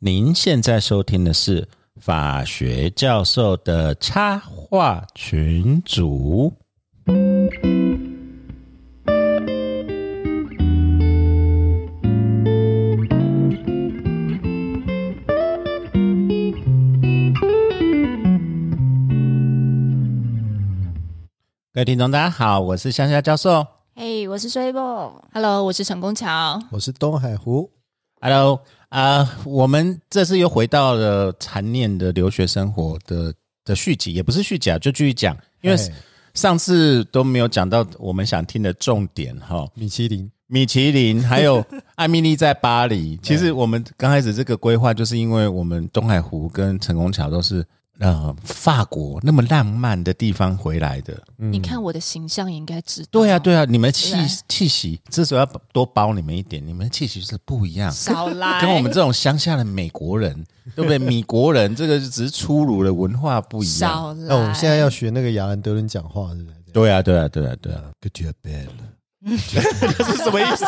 您现在收听的是法学教授的插画群组。各位听众，大家好，我是香香教授。嘿我是水波，Hello，我是陈功桥。我是东海湖，Hello，啊、我们这次又回到了残念的留学生活的的续集，也不是续集啊，就继续讲，因为哎。上次都没有讲到我们想听的重点哈。米其林，米其林还有 艾米丽在巴黎，其实我们刚开始这个规划，就是因为我们东海湖跟成功桥都是呃法国那么浪漫的地方回来的。你看我的形象，也应该知道。对啊，对啊，你们气对气息，这时候要多包你们一点，你们的气息是不一样。少来跟我们这种乡下的美国人，对不对？米国人这个只是粗鲁的文化不一样。少来。那我们现在要学那个亚兰德伦讲话，是不是？对啊，对啊，对啊，对啊，Good job, bad。这是什么意思？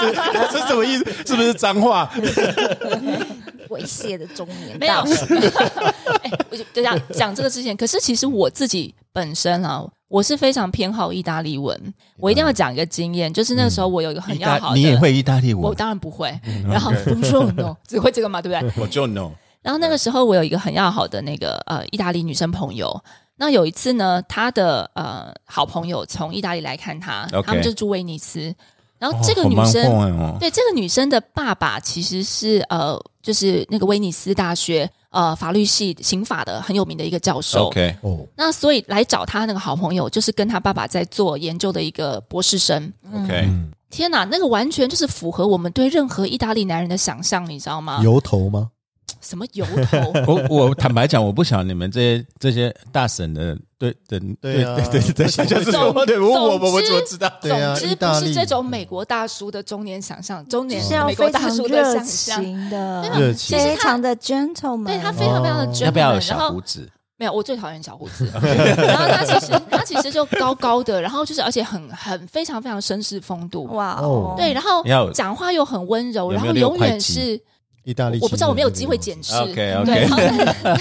这是什么意思？是不是脏话？猥亵的中年没有 我就就讲讲这个之前，可是其实我自己本身啊，我是非常偏好意大利文。我一定要讲一个经验，就是那个时候我有一个很要好的，你也会意大利文我文？当然不会。然后 Bonjour 只会这个嘛，对不对？我就 know。然后那个时候我有一个很要好的那个呃意大利女生朋友。那有一次呢，他的呃好朋友从意大利来看他他们就住威尼斯。然后这个女生、对，这个女生的爸爸其实是呃，就是那个威尼斯大学呃法律系刑法的很有名的一个教授。OK，哦，那所以来找他那个好朋友，就是跟他爸爸在做研究的一个博士生。OK，嗯，天哪，那个完全就是符合我们对任何意大利男人的想象，你知道吗？油头吗？什么由头？我我坦白讲，我不晓得你们这些这些大神的对的对啊对对对，想象是什么？总对，我我我我怎么知道？对啊总之不是这种美国大叔的中年想象，中年是要美国非常大叔的热想象。的，热情非常的 gentleman，对他非常非常的哦 gentleman，要不要小胡子？没有，我最讨厌小胡子。然后他其实他其实就高高的，然后就是而且很很非常非常绅士风度。哇对，然后要讲话又很温柔，然后永远是意大利，我不知道我没有机会检视。OK，OK。对，然后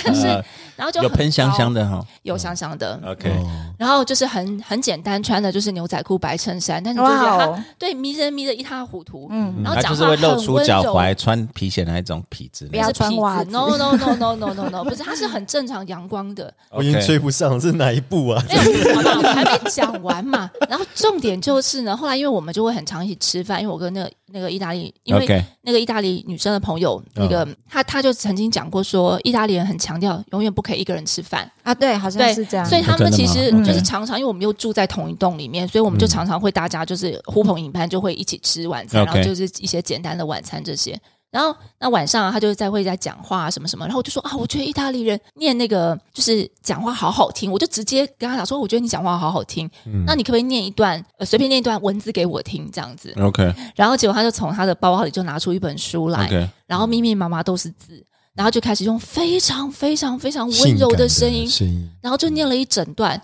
但是 呃然后就有喷香香，的哈。有香香的。OK，哦，然后就是很很简单，穿的就是牛仔裤、白衬衫，但是就觉得他哦，对迷人迷的一塌糊涂。嗯，然后讲话他就是会露很温出脚柔踝穿皮鞋那一种痞子。不要穿袜子 No no no no no no no，不是，他是很正常阳光的。我已经追不上，是哪一部啊？没有，好吧，我还没讲完嘛。然后重点就是呢，后来因为我们就会很常一起吃饭，因为我跟那个那个意大利，因为那个意大利女生的朋友，那个、她她就曾经讲过说，意大利人很强调永远不可以一个人吃饭，啊，对，好像对是这样，所以他们其实嗯就是常常，因为我们又住在同一栋里面，所以我们就常常会大家就是呼朋引伴，就会一起吃晚餐，然后就是一些简单的晚餐这些。然后那晚上、啊、他就在会在讲话、啊、什么什么，然后我就说啊，我觉得意大利人念那个就是讲话好好听，我就直接跟他讲说，我觉得你讲话好好听，那你可不可以念一段呃随便念一段文字给我听这样子？OK。然后结果他就从他的包包里就拿出一本书来然后密密麻麻都是字，然后就开始用非常非常非常温柔的声音，声音，然后就念了一整段。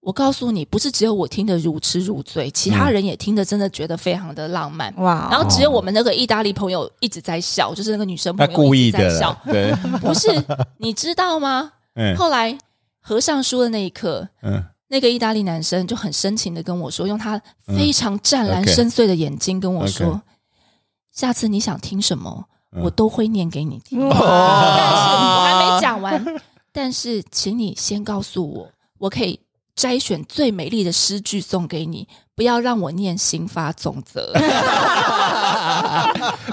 我告诉你，不是只有我听得如痴如醉，其他人也听得真的觉得非常的浪漫。哇。哦，然后只有我们那个意大利朋友一直在笑，就是那个女生朋友故意在笑 不是，你知道吗？嗯。后来合上书的那一刻，嗯，那个意大利男生就很深情的跟我说，用他非常湛蓝深邃的眼睛跟我说下次你想听什么，嗯我都会念给你听。但是我还没讲完，但是请你先告诉我，我可以摘选最美丽的诗句送给你，不要让我念刑法总则。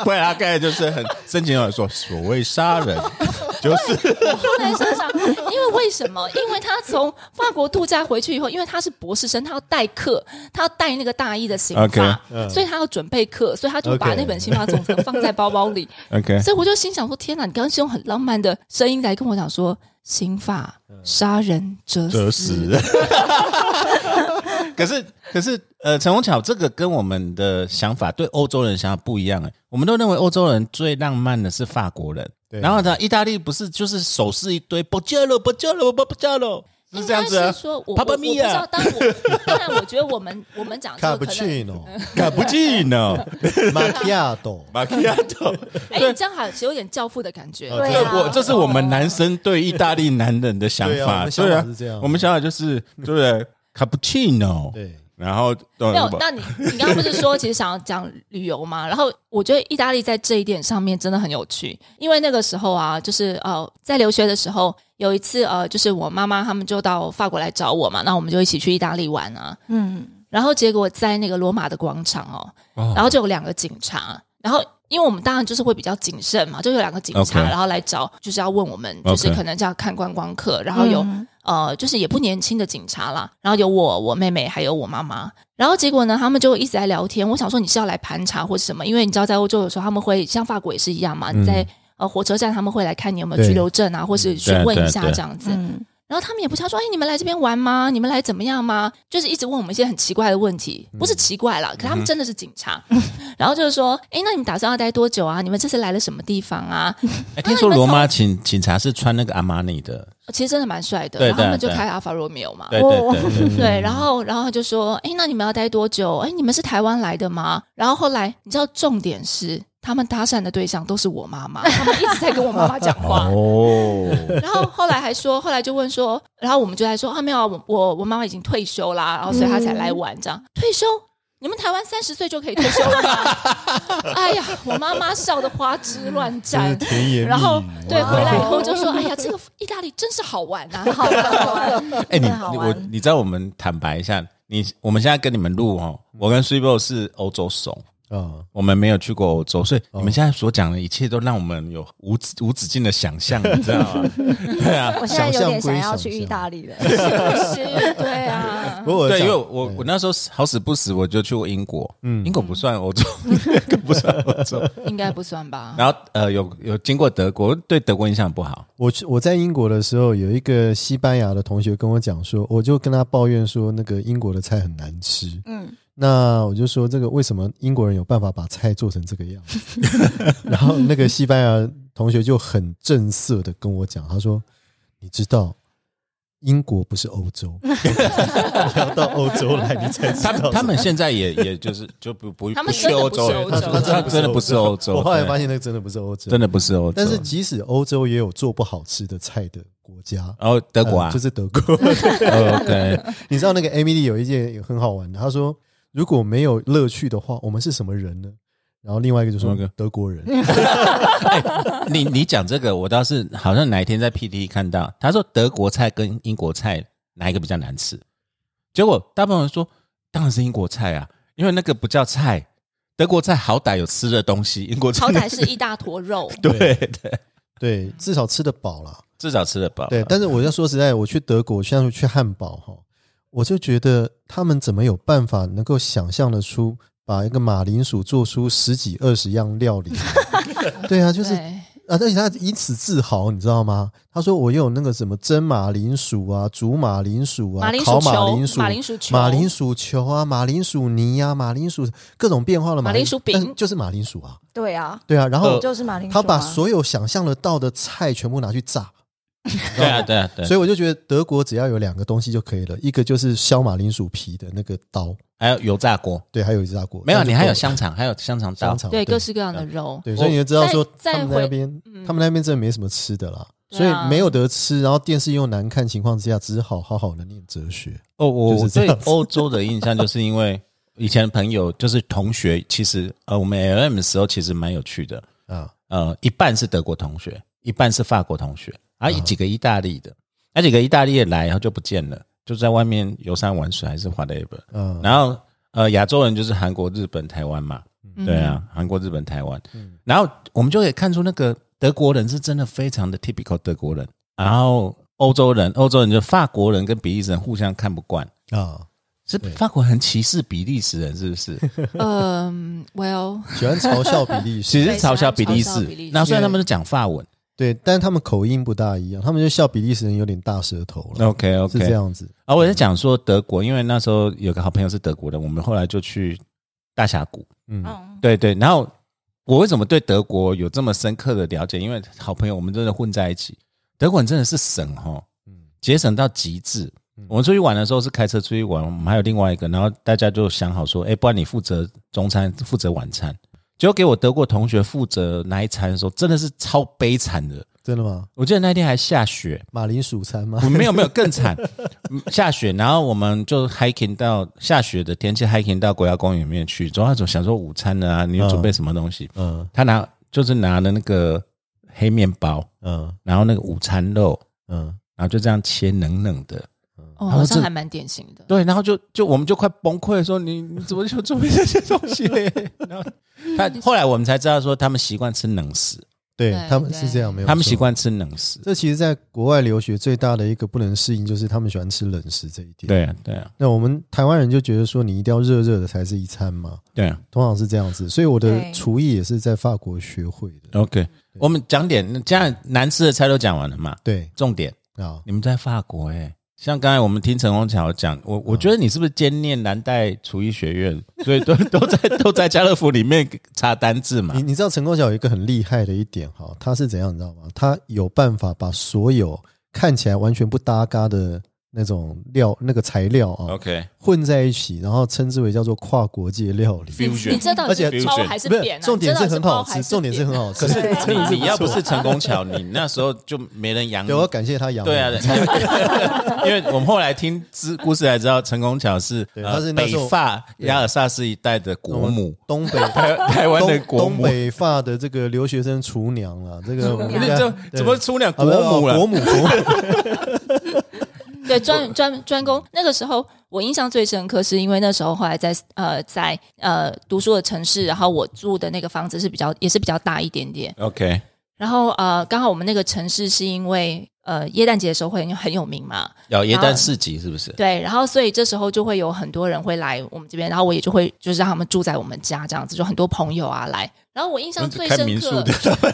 不然他刚才就是很深情的说，所谓杀人 就是后来想想，因为为什么？因为他从法国度假回去以后，因为他是博士生，他要代课，他要带那个大一的刑法所以他要准备课，所以他就把那本刑法总则放在包包里。OK，所以我就心想说：天哪，你刚刚是用很浪漫的声音来跟我讲说，刑法杀人者折死死。可是，可是，呃，陈宏巧这个跟我们的想法对欧洲人想法不一样哎。我们都认为欧洲人最浪漫的是法国人，对。然后呢，意大利不是就是手势一堆，不叫了，不叫了，不不叫了，是这样子啊说我我我不知道，当然我 当然我觉得我们我们讲卡布奇诺，卡布奇诺、macchiato，马奇亚朵。哎，你这样好有点教父的感觉。对啊。我这是我们男生对意大利男人的想法，对啊我们想法是这样。我们想法就是对不对？卡布奇诺，对，然后没有，那你你刚刚不是说其实想要讲旅游吗？然后我觉得意大利在这一点上面真的很有趣，因为那个时候啊，就是呃，在留学的时候，有一次呃，就是我妈妈他们就到法国来找我嘛，那我们就一起去意大利玩啊。嗯，然后结果在那个罗马的广场哦，然后就有两个警察，然后因为我们当然就是会比较谨慎嘛，就有两个警察然后来找，就是要问我们，就是可能这样看观光客，然后有、嗯呃，就是也不年轻的警察啦，然后有我、我妹妹还有我妈妈，然后结果呢，他们就一直在聊天。我想说你是要来盘查或是什么？因为你知道在欧洲有时候他们会像法国也是一样嘛，你在呃火车站他们会来看你有没有对居留证啊，或是询问一下这样子。嗯，然后他们也不知道说，哎，你们来这边玩吗？你们来怎么样吗？就是一直问我们一些很奇怪的问题，不是奇怪啦，可他们真的是警察。然后就是说，哎，那你们打算要待多久啊？你们这次来了什么地方啊？哎，听说罗马警警察是穿那个阿玛尼的，其实真的蛮帅的。对然后他们就开阿法罗密欧嘛。对对对对，对，然后然后他就说，哎，那你们要待多久？哎，你们是台湾来的吗？然后后来你知道重点是，他们搭讪的对象都是我妈妈，他们一直在跟我妈妈 讲话。哦，然后后来还说，后来就问说，然后我们就在说啊，没有啊，我我我妈妈已经退休啦，然后所以她才来玩这样。退休？你们台湾三十岁就可以退休了吗？哎呀，我妈妈笑得花枝乱颤。然后对哇回来以后就说：“哎呀，这个意大利真是好玩啊！”好玩哎，你真的好你我玩你知道我们坦白一下，你我们现在跟你们录哦，我跟 s u p e 是欧洲怂。啊，我们没有去过欧洲，所以你们现在所讲的一切都让我们有无止无止境的想象，你知道吗？对啊，我现在有点想要去意大利了。是 不是？对啊，对，不过讲因为我我那时候好死不死我就去过英国，嗯，英国不算欧洲，更不算欧洲。应该不算吧？然后呃，有有经过德国，对德国印象不好。我去我在英国的时候，有一个西班牙的同学跟我讲说，我就跟他抱怨说，那个英国的菜很难吃。嗯，那我就说，这个为什么英国人有办法把菜做成这个样子？然后那个西班牙同学就很正色的跟我讲，他说：“你知道，英国不是欧洲，你要到欧洲来，你才知他道。”他们现在也也就是就不不他不是们真的不是欧洲人，欧洲他他真的不是欧洲。我后来发现现那个真的不是欧洲，真的不是欧洲，但是即使欧洲也有做不好吃的菜的国家，然后德国啊呃就，是德国。哦 OK，你知道那个 Emily 有一件很好玩的，他说如果没有乐趣的话，我们是什么人呢？然后另外一个就是那个德国人，你你讲这个，我倒是好像哪一天在 PT 看到，他说德国菜跟英国菜哪一个比较难吃？结果大部分人说当然是英国菜啊，因为那个不叫菜，德国菜好歹有吃的东西，英国菜好歹 是一大坨肉。对对，对，至少吃得饱啦。至少吃得饱。对，但是我要说实在，我去德国，像去汉堡哈，我就觉得他们怎么有办法能够想象得出把一个马铃薯做出十几二十样料理？对啊，就是啊，而且他以此自豪，你知道吗？他说我有那个什么蒸马铃薯啊、煮马铃薯啊、马铃烤马铃薯、马铃薯球马铃薯球啊、马铃薯泥啊、马铃薯各种变化的马铃薯饼但就是马铃薯啊，对啊，对啊，然后就是马铃薯啊。他把所有想象得到的菜全部拿去炸。对啊对啊对，所以我就觉得德国只要有两个东西就可以了，一个就是削马铃薯皮的那个刀，还有油炸锅，对，还有油炸锅。没有你还有香肠，还有香肠刀。香。肠，对，各式各样的肉。对，所以你就知道说他们那边，嗯。他们那边真的没什么吃的啦，对啊。所以没有得吃，然后电视又难看情况之下，只好好好的念哲学。哦，我就是这对欧洲的印象就是因为以前朋友就是同学，其实呃，我们 L M 的时候其实蛮有趣的，啊，呃，一半是德国同学，一半是法国同学，啊几个意大利的，那几个意大利的来，然后就不见了，就在外面游山玩水还是 whatever。嗯，然后呃，亚洲人就是韩国、日本、台湾嘛，嗯。对啊，韩国、日本、台湾。然后我们就可以看出那个德国人是真的非常的 typical 德国人，然后欧洲人，欧洲人就法国人跟比利时人互相看不惯，啊，是法国很歧视比利时人，是不是？嗯，Well，喜欢嘲笑比利时，其实嘲笑比利时。对嘲笑比利，时。那虽然他们都讲法文对，但是他们口音不大一样，他们就笑比利时人有点大舌头了，OK OK，是这样子。啊，我在讲说德国，因为那时候有个好朋友是德国的，我们后来就去大峡谷。嗯，嗯，对对，然后我为什么对德国有这么深刻的了解？因为好朋友我们真的混在一起，德国人真的是省哈。节省到极致。嗯我们出去玩的时候是开车出去玩，我们还有另外一个，然后大家就想好说，哎，不然你负责中餐，负责晚餐。结果给我德国同学负责那一餐的时候，真的是超悲惨的。真的吗？我记得那天还下雪，马铃薯餐吗？没有没有 更惨，嗯下雪，然后我们就 hiking 到下雪的天气 hiking 到国家公园里面去，总要总想说午餐呢啊，你有准备什么东西？嗯他拿就是拿了那个黑面包，嗯然后那个午餐肉，嗯，然后就这样切冷冷的，哦，这好像还蛮典型的。对，然后就就我们就快崩溃，说你你怎么就准备这些东西嘞？然后他 后来我们才知道说他们习惯吃冷食，对对他们是这样，没有他们习。惯吃冷食。这其实，在国外留学最大的一个不能适应，就是他们喜欢吃冷食这一点。，对啊，对啊，那我们台湾人就觉得说，你一定要热热的才是一餐嘛，对啊。通常是这样子。所以我的对厨艺也是在法国学会的。OK，我们讲点，这样难吃的菜都讲完了嘛？对重点，啊，你们在法国哎、像刚才我们听陈宏桥讲，我我觉得你是不是兼念南代厨艺学院，所以都都在都在家乐福里面查单字嘛你？你知道陈光桥有一个很厉害的一点哈，他是怎样你知道吗？他有办法把所有看起来完全不搭嘎的那种料那个材料啊 OK，混在一起，然后称之为叫做跨国界料理。你 Fusion 你这到底而且是包还是不是扁啊？重点是很好吃，重点是很好吃。可是你你要不是成功巧，你那时候就没人养你对，。我要感谢他养我。对啊，因为我们后来听知故事才知道，成功巧是他是那时候北法亚尔萨斯一带的国母，东北台 台湾的东东国母。北发的这个留学生厨娘了，这个我们 你家这怎么出两啊不是国母了？国母国母，对专专专攻。那个时候我印象最深刻，是因为那时候后来在呃在呃读书的城市，然后我住的那个房子是比较也是比较大一点点。OK，然后呃刚好我们那个城市是因为呃耶诞节的时候会很很有名嘛，有耶诞市集是不是？对，然后所以这时候就会有很多人会来我们这边，然后我也就会就是让他们住在我们家这样子，就很多朋友啊来。然后我印象最深刻，民宿的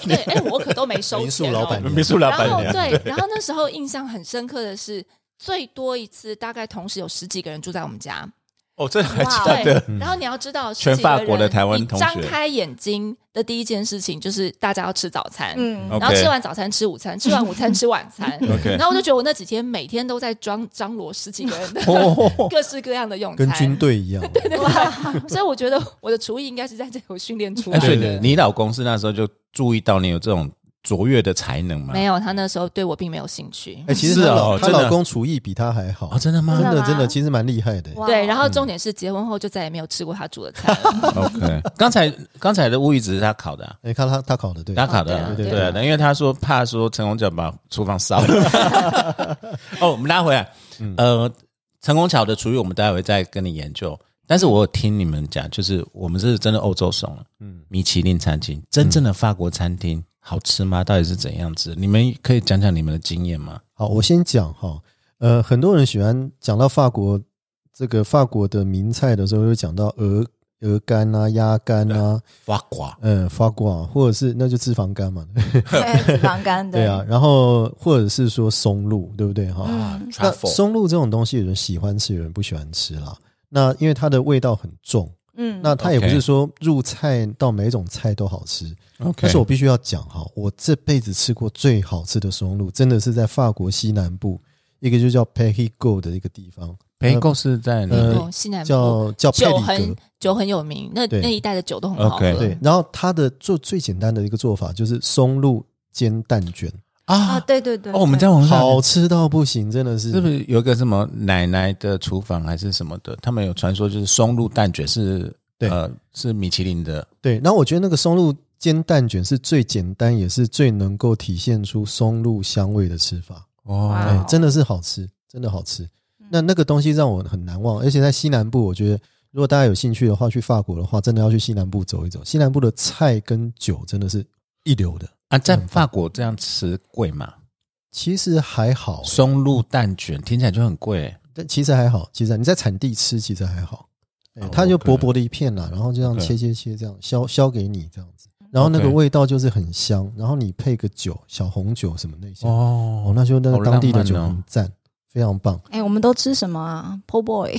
对，哎，我可都没收钱、哦。民宿老板娘民宿老板娘，后对，然后那时候印象很深刻的是，最多一次大概同时有十几个人住在我们家。哦，这还哇对假的？，然后你要知道，全法国的台湾同学张开眼睛的第一件事情就是大家要吃早餐，嗯，然后吃完早餐吃午餐，吃完午餐吃晚餐。OK 然后我就觉得我那几天每天都在装张罗十几个人的 各式各样的用餐，跟军队一样。对对所以我觉得我的厨艺应该是在这有训练出哎，来所以的。你你老公是那时候就注意到你有这种卓越的才能吗？没有，他那时候对我并没有兴趣。哎，其实是她老她哦老公厨艺比她还好哦，，真的吗真真的真的其实蛮厉害的。哇对，然后重点是结婚后就再也没有吃过他煮的菜了。OK，刚才刚才的物语只是他烤的啊，哎，看他他烤的对，他烤的对啊对啊，因为他说怕说陈宏桥把厨房烧了。哦，我们拉回来，呃，陈宏桥的厨艺我们待会再跟你研究。但是我有听你们讲，就是我们是真的欧洲怂了，嗯，米其林餐厅，真正的法国餐厅好吃吗？到底是怎样子？你们可以讲讲你们的经验吗？好，我先讲哈，呃，很多人喜欢讲到法国这个法国的名菜的时候，会讲到鹅鹅肝啊、鸭肝啊，法国嗯，法国或者是那就脂肪肝嘛，对脂肪肝，对啊，然后或者是说松露，对不对哈？嗯，那松露这种东西，有人喜欢吃，有人不喜欢吃啦。那因为它的味道很重，嗯，那它也不是说入菜到每一种菜都好吃。OK，但是我必须要讲哈，我这辈子吃过最好吃的松露，真的是在法国西南部一个就叫 p e g y Go 的一个地方，p e g o 是在哪里？呃哦，西南部叫叫佩里酒很格。酒很有名，那那一带的酒都很好喝。然后它的做最简单的一个做法就是松露煎蛋卷，啊，啊，对对对，哦，我们对在网上好吃到不行，真的是。是不是有一个什么奶奶的厨房还是什么的？他们有传说就是松露蛋卷是对呃是米其林的对，然后我觉得那个松露煎蛋卷是最简单，也是最能够体现出松露香味的吃法。哦真的是好吃，真的好吃。那那个东西让我很难忘，而且在西南部，我觉得如果大家有兴趣的话，去法国的话，真的要去西南部走一走。西南部的菜跟酒真的是一流的。啊，在法国这样吃贵吗？其实还好，松露蛋卷听起来就很贵，但其实还好，其实你在产地吃其实还好。它就薄薄的一片啦，然后就这样切切切，这样削削给你这样子，然后那个味道就是很香，然后你配个酒，小红酒什么那些，哦，哦那就那个当地的酒很赞，非常棒。哎，我们都吃什么啊？Po Boy，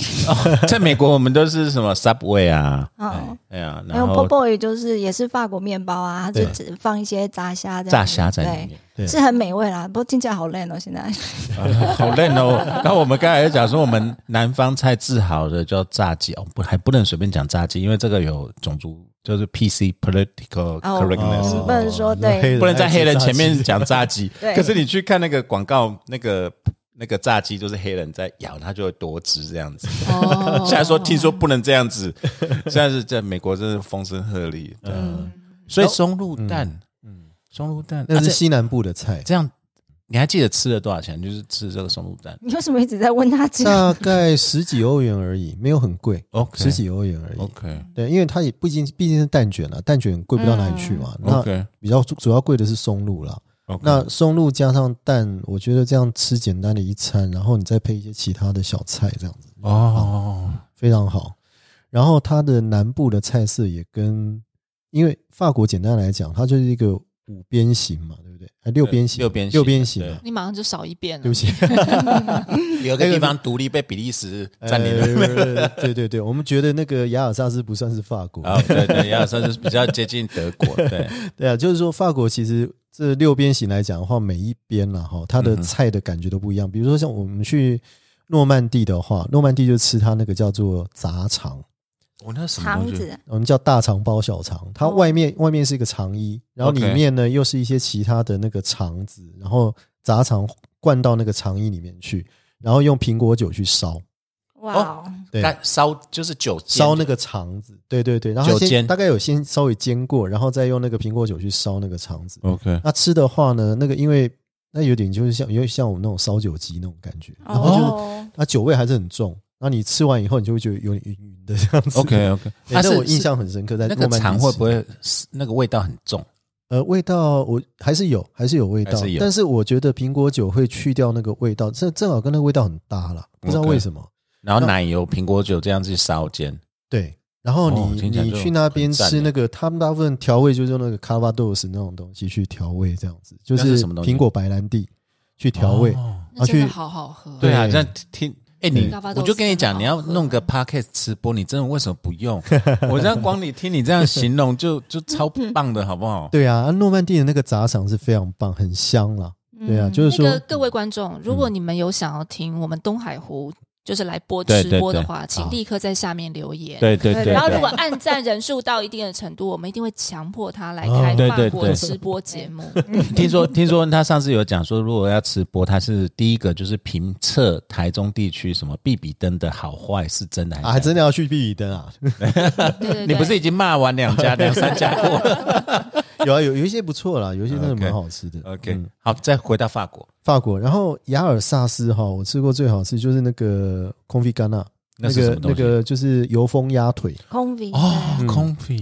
在美国我们都是什么 Subway 啊，嗯，哎呀，然 Po 后 Boy 就是也是法国面包啊，它就只放一些炸虾这样，炸虾在里面。是很美味啦。不过听起来好累哦，现在。啊 好累哦。然后我们刚才讲说，我们南方菜自豪的叫炸鸡哦，不还不能随便讲炸鸡，因为这个有种族就是 PC political 哦 correctness，、嗯不能说对不能在黑人前面讲炸鸡。可是你去看那个广告，那个那个炸鸡就是黑人在咬，它就会多汁这样子。哦现在说听说不能这样子，现在是在美国真是风声鹤唳。嗯，所以松露蛋，嗯，松露蛋，那是西南部的菜，这样。你还记得吃了多少钱？就是吃这个松露蛋你为什么一直在问他这个？大概十几欧元而已，没有很贵，，OK，十几欧元而已。OK 对，因为它也不仅毕竟是蛋卷啊，蛋卷贵不到哪里去嘛。那 OK 比较主要贵的是松露啦。那松露加上蛋，我觉得这样吃简单的一餐，然后你再配一些其他的小菜，这样子哦，非常好。然后它的南部的菜色也跟，因为法国简单来讲，它就是一个五边形嘛，对不对？还六边形，六边形六边形啊。你马上就少一边了。对不起，有个地方独立被比利时占领了。呃对对对，我们觉得那个雅尔萨斯不算是法国，啊，对对，亚尔萨斯比较接近德国，对，对啊，就是说法国其实这六边形来讲的话，每一边啦哈，它的菜的感觉都不一样。比如说像我们去诺曼底的话，诺曼底就吃它那个叫做杂肠，我那什么？肠子，我们叫大肠包小肠，它哦。外面、外面是一个肠衣，然后里面呢又是一些其他的那个肠子，然后杂肠灌到那个肠衣里面去，然后用苹果酒去烧，哇哦，对，干烧就是酒煎烧那个肠子，对对对，然后它酒煎。先大概有先稍微煎过，然后再用那个苹果酒去烧那个肠子。OK，那吃的话呢，那个因为那有点就是像有点像我们那种烧酒鸡那种感觉，然后就是哦，它酒味还是很重。然后你吃完以后，你就会觉得有点晕晕的这样子。OK OK，对但我印象很深刻，在那个诺曼底肠会不会那个味道很重？呃，味道我还是有，还是有味道。还是有，但是我觉得苹果酒会去掉那个味道，这正好跟那个味道很搭啦，不知道 OK 为什么。然后奶油、苹果酒这样子烧煎，对，然后哦你、你去那边吃那个，他们大部分调味就是用那个卡巴豆斯那种东西去调味，这样子就是什么东西苹果白兰地去调味。哦那真的去好好喝。对啊，对这样听。哎，你我就跟你讲，你要弄个 podcast 吃播，你真的为什么不用？我这样光你听你这样形容就就超棒的，好不好？对啊，诺曼底的那个杂肠是非常棒，很香啦。对啊，嗯就是说那个各位观众，如果你们有想要听我们东海湖就是来播对直播的对。对话，请立刻在下面留言。对对对，然后，如果按赞人数到一定的程度，我们一定会强迫他来哦开法国直播节目。听说听说他上次有讲说，如果要吃播，他是第一个就是评测台中地区什么必比登的好坏是真的还是啊，还真的要去比比登啊？对对对，你不是已经骂完两家两三家过了 有啊，有有一些不错啦，有一些真的蛮好吃的。？OK，嗯好，再回到法国，法国，然后雅尔萨斯哈，我吃过最好吃就是那个空菲干纳，那那个那？个就是油封鸭腿。空 V 哦，嗯空腹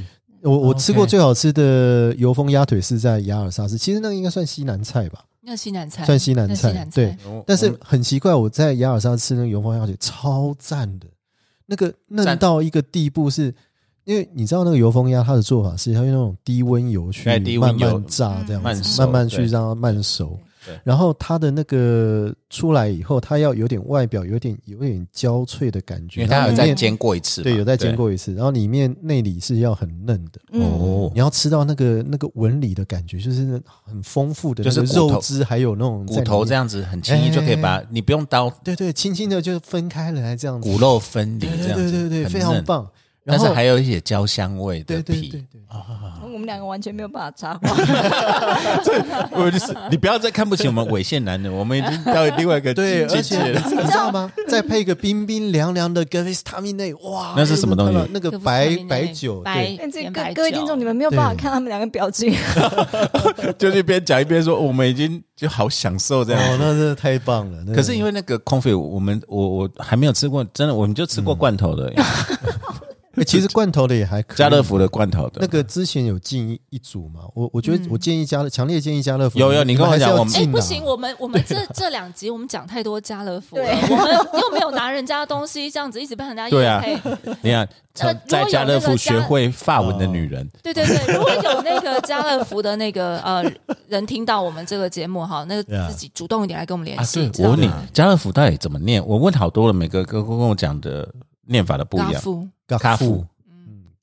我我吃过最好吃的油封鸭腿是在雅尔萨斯，其实那个应该算西南菜吧，那西南菜，算西南菜。对，哦但是很奇怪，我在雅尔萨斯吃那个油封鸭腿超赞的，那个嫩到一个地步是，因为你知道那个油封鸭它的做法是它用那种低温油去慢慢炸这样子，慢慢慢去对。让它慢熟。然后它的那个出来以后，它要有点外表有点有点焦脆的感觉，因为它有在然后里面煎过一次嘛，对有再煎过一次，然后里面内里是要很嫩的。嗯，哦。你，要吃到那个那个纹理的感觉，就是很丰富的就是肉汁，还有那种骨头这样，子很轻易就可以把哎。你不用刀，对对，轻轻的就分开了，这样子，骨肉分离对这样子，对对对对，非常，棒。但是还有一些焦香味的对对对皮对，，我们两个完全没有办法插话。我就是你不要再看不起我们猥亵男人，我们已经到另外一个对，境而且界了。你知道吗？再配一个冰冰凉凉的格维斯塔米内，哇，那是什么东西那个白白酒，白对，各各位听众，你们没有办法看他们两个表情。就一边讲一边说，我们已经就好享受这样哦，那真的太棒了。那可是因为那个空肺，我们我我还没有吃过，真的我们就吃过罐头的。欸 其实罐头的也还可以。家乐福的罐头的那个之前有进一一组嘛，我我觉得嗯我建议家乐，强烈建议家乐福。有有你跟我讲我们哎、要进啊不行，我们我们这 这两集我们讲太多家乐福了，我们又没有拿人家的东西，这样子一直被人家对啊业配。你看，呃在家乐福学会法文的哦女人，对对对，如果有那个家乐福的那个呃人听到我们这个节目哈，那自己主动一点来跟我们联啊，系。对，我问你，家乐福到底怎么念？我问好多了，每个跟跟我讲的念法的不一样。卡夫咖夫夫，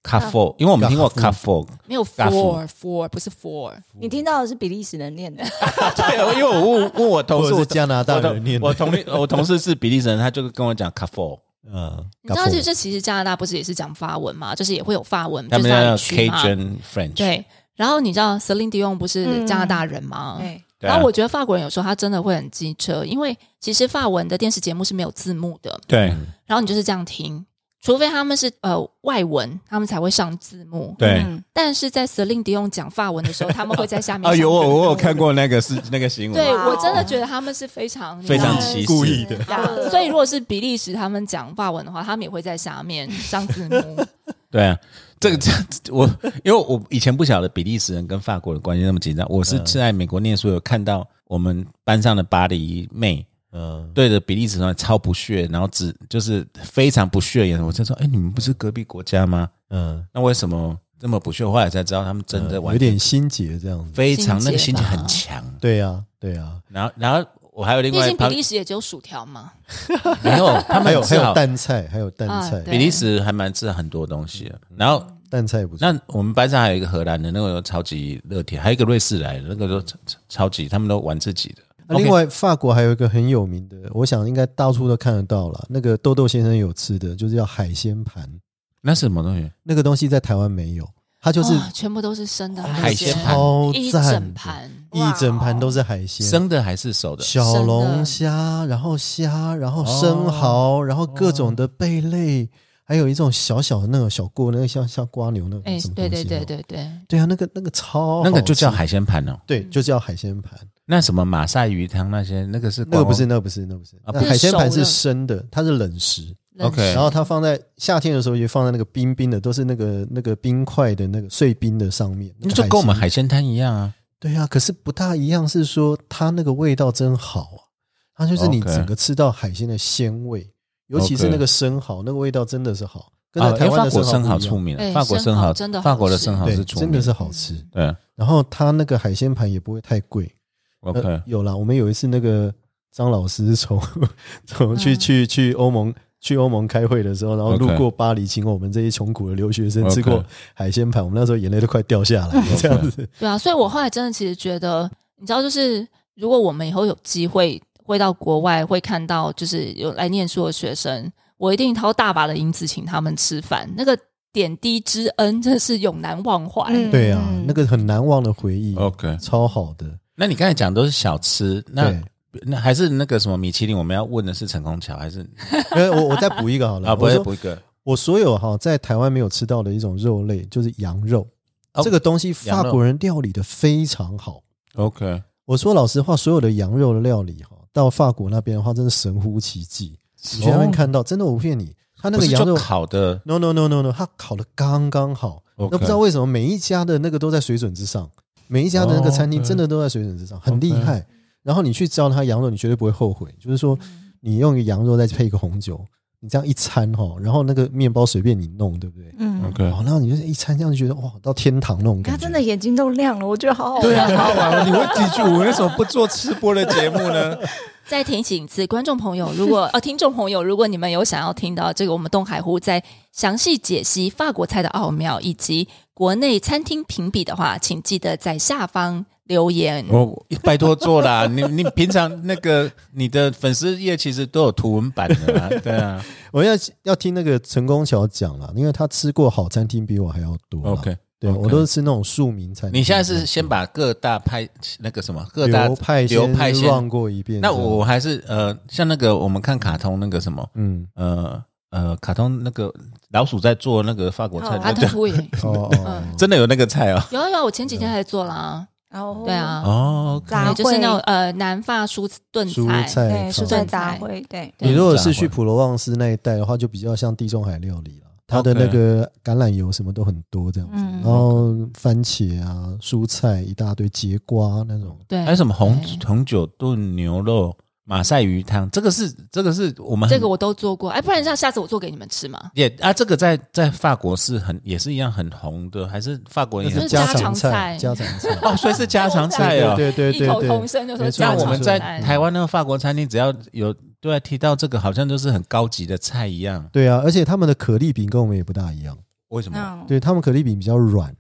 咖夫，因为我们听过卡夫，没有 four four 不是 four，你听到的是比利时人念的，对，因为我问问我同事，是我加拿大我人念的。我同我同事是比利时人，他就跟我讲卡夫，嗯，你知道这这其实加拿大不是也是讲法文嘛，就是也会有法文，他们叫。Cajun French，对，然后你知道 Celine Dion 不是嗯。加拿大人吗？对，然后我觉得法国人有时候他真的会很机车，因为其实法文的电视节目是没有字幕的，对。然后你就是这样听，除非他们是呃外文，他们才会上字幕。对。嗯。但是在 Celine Dion 讲法文的时候，他们会在下面 啊，有我我有看。过那个是那个新闻，对哦我真的觉得他们是非常非常故意的。所以如果是比利时他们讲法文的话，他们也会在下面上字幕。对啊，这个这我因为我以前不晓得比利时人跟法国的关系那么紧张，我是在美国念书有看到我们班上的巴黎妹嗯，对着比利时人超不屑，然后只就是非常不屑的眼神，我就说：“哎，你们不是隔壁国家吗？嗯，那为什么这么不屑？”后来才知道他们真的嗯有点心结这样子。非常那个心结很强。对呀，对呀，然后然后我还有另外毕竟比利时也只有薯条嘛。没有，他们还有还有蛋菜，还有蛋菜，啊比利时还蛮吃很多东西的。然后蛋菜不错。那我们班上还有一个荷兰的，那个超级热天，还有一个瑞士来的，那个都超级，他们都玩自己的。那另外，法国还有一个很有名的，我想应该到处都看得到了。那个豆豆先生有吃的，就是叫海鲜盘。那是什么东西？那个东西在台湾没有，它就是哇全部都是生的海鲜盘。超一整，盘。一整盘都是海鲜，生的还是熟的？小龙虾，然后虾，然后生蚝，然后各种的贝类，还有一种小小的那种小锅，那个像像瓜牛那哎种什么，对对东西哦对对对，对啊，那个那个超那个就叫，海鲜盘哦。对，就叫海鲜盘。那什么马赛鱼汤那些，那个是那个不是，那个不是，那个不是，啊那海鲜盘是生的，它是冷食，冷 OK 然后它放在夏天的时候也放在那个冰冰的，都是那个那个冰块的那个碎冰的上面，那就跟我们海鲜摊一样啊。对啊，可是不大一样，是说它那个味道真好啊，它就是你整个吃到海鲜的鲜味，尤其是那个生蚝，那个味道真的是好，跟啊，台湾的生蚝出名法国生蚝生蚝真的好法国的，生蚝是出名，真的是好吃。对。然后它那个海鲜盘也不会太贵。呃 OK，有啦，我们有一次那个张老师从 从去嗯。去去欧盟去欧盟开会的时候，然后路过巴黎，请我们这些穷苦的留学生吃过海鲜盘，我们那时候眼泪都快掉下来 了，这样子。对啊，所以我后来真的其实觉得，你知道，就是如果我们以后有机会会到国外，会看到就是有来念书的学生，我一定掏大把的银子请他们吃饭，那个点滴之恩真的是永难忘怀。嗯 对啊嗯，那个很难忘的回忆 OK 超好的。那你刚才讲都是小吃，那对，那还是那个什么米其林？我们要问的是陈空桥还是 我我再补一个好了，啊？不会我说补一个我所有哈在台湾没有吃到的一种肉类，就是羊肉。哦这个东西法国人料理的非常好。OK，我说老实话，所有的羊肉的料理哈，到法国那边的话，真的神乎其技。你去那边看到，真的我不骗你，他那个羊肉烤的，no no no no no，他烤的刚刚好。那不知道为什么每一家的那个都在水准之上，每一家的那个餐厅真的都在水准之上，很厉害。然后你去招它羊肉，你绝对不会后悔。就是说，嗯你用一个羊肉再配一个红酒，你这样一餐哈，然后那个面包随便你弄，对不对？嗯，OK，哦，然后你就是一餐这样就觉得哇，到天堂那种感觉他。真的眼睛都亮了，我觉得好好玩。对啊，好好玩。你会记住我为什么不做吃播的节目呢？再提醒一次，观众朋友，如果呃听众朋友，如果你们有想要听到这个我们东海湖在详细解析法国菜的奥妙以及国内餐厅评比的话，请记得在下方留言。我拜托做啦！你你平常那个你的粉丝页其实都有图文版的啊，对啊。我要要听那个陈功桥讲了，因为他吃过好餐厅比我还要多。OK，对我都是吃那种庶民餐厅。你现在是先把各大派那个什么各大流派流派先 run 过一遍。那我还是呃，像那个我们看卡通那个什么嗯呃呃，卡通那个老鼠在做那个法国菜，真的有那个菜哦。有啊有啊，我前几天还做啦。然后对，啊，哦，杂，就是那种呃南法蔬炖蔬菜。蔬菜菜。杂烩，对，你如果是去普罗旺斯那一带的话，就比较像地中海料理了。它的那个橄榄油什么都很多这样子，嗯。然后番茄啊、蔬菜一大堆，节瓜那种。对，还有什么红红酒炖牛肉、马赛鱼汤，这个是这个是我们很这个我都做过，哎，不然像下次我做给你们吃嘛。也啊，这个在在法国是很也是一样很红的，还是法国也是家常菜，家常菜。哦，所以是家常菜哦。对对对异口对对，同声就说我们在台湾那个法国餐厅，只要有对外提到这个，好像都是很高级的菜一样。对啊，而且他们的可丽饼跟我们也不大一样，为什么？嗯，对他们可丽饼比较软，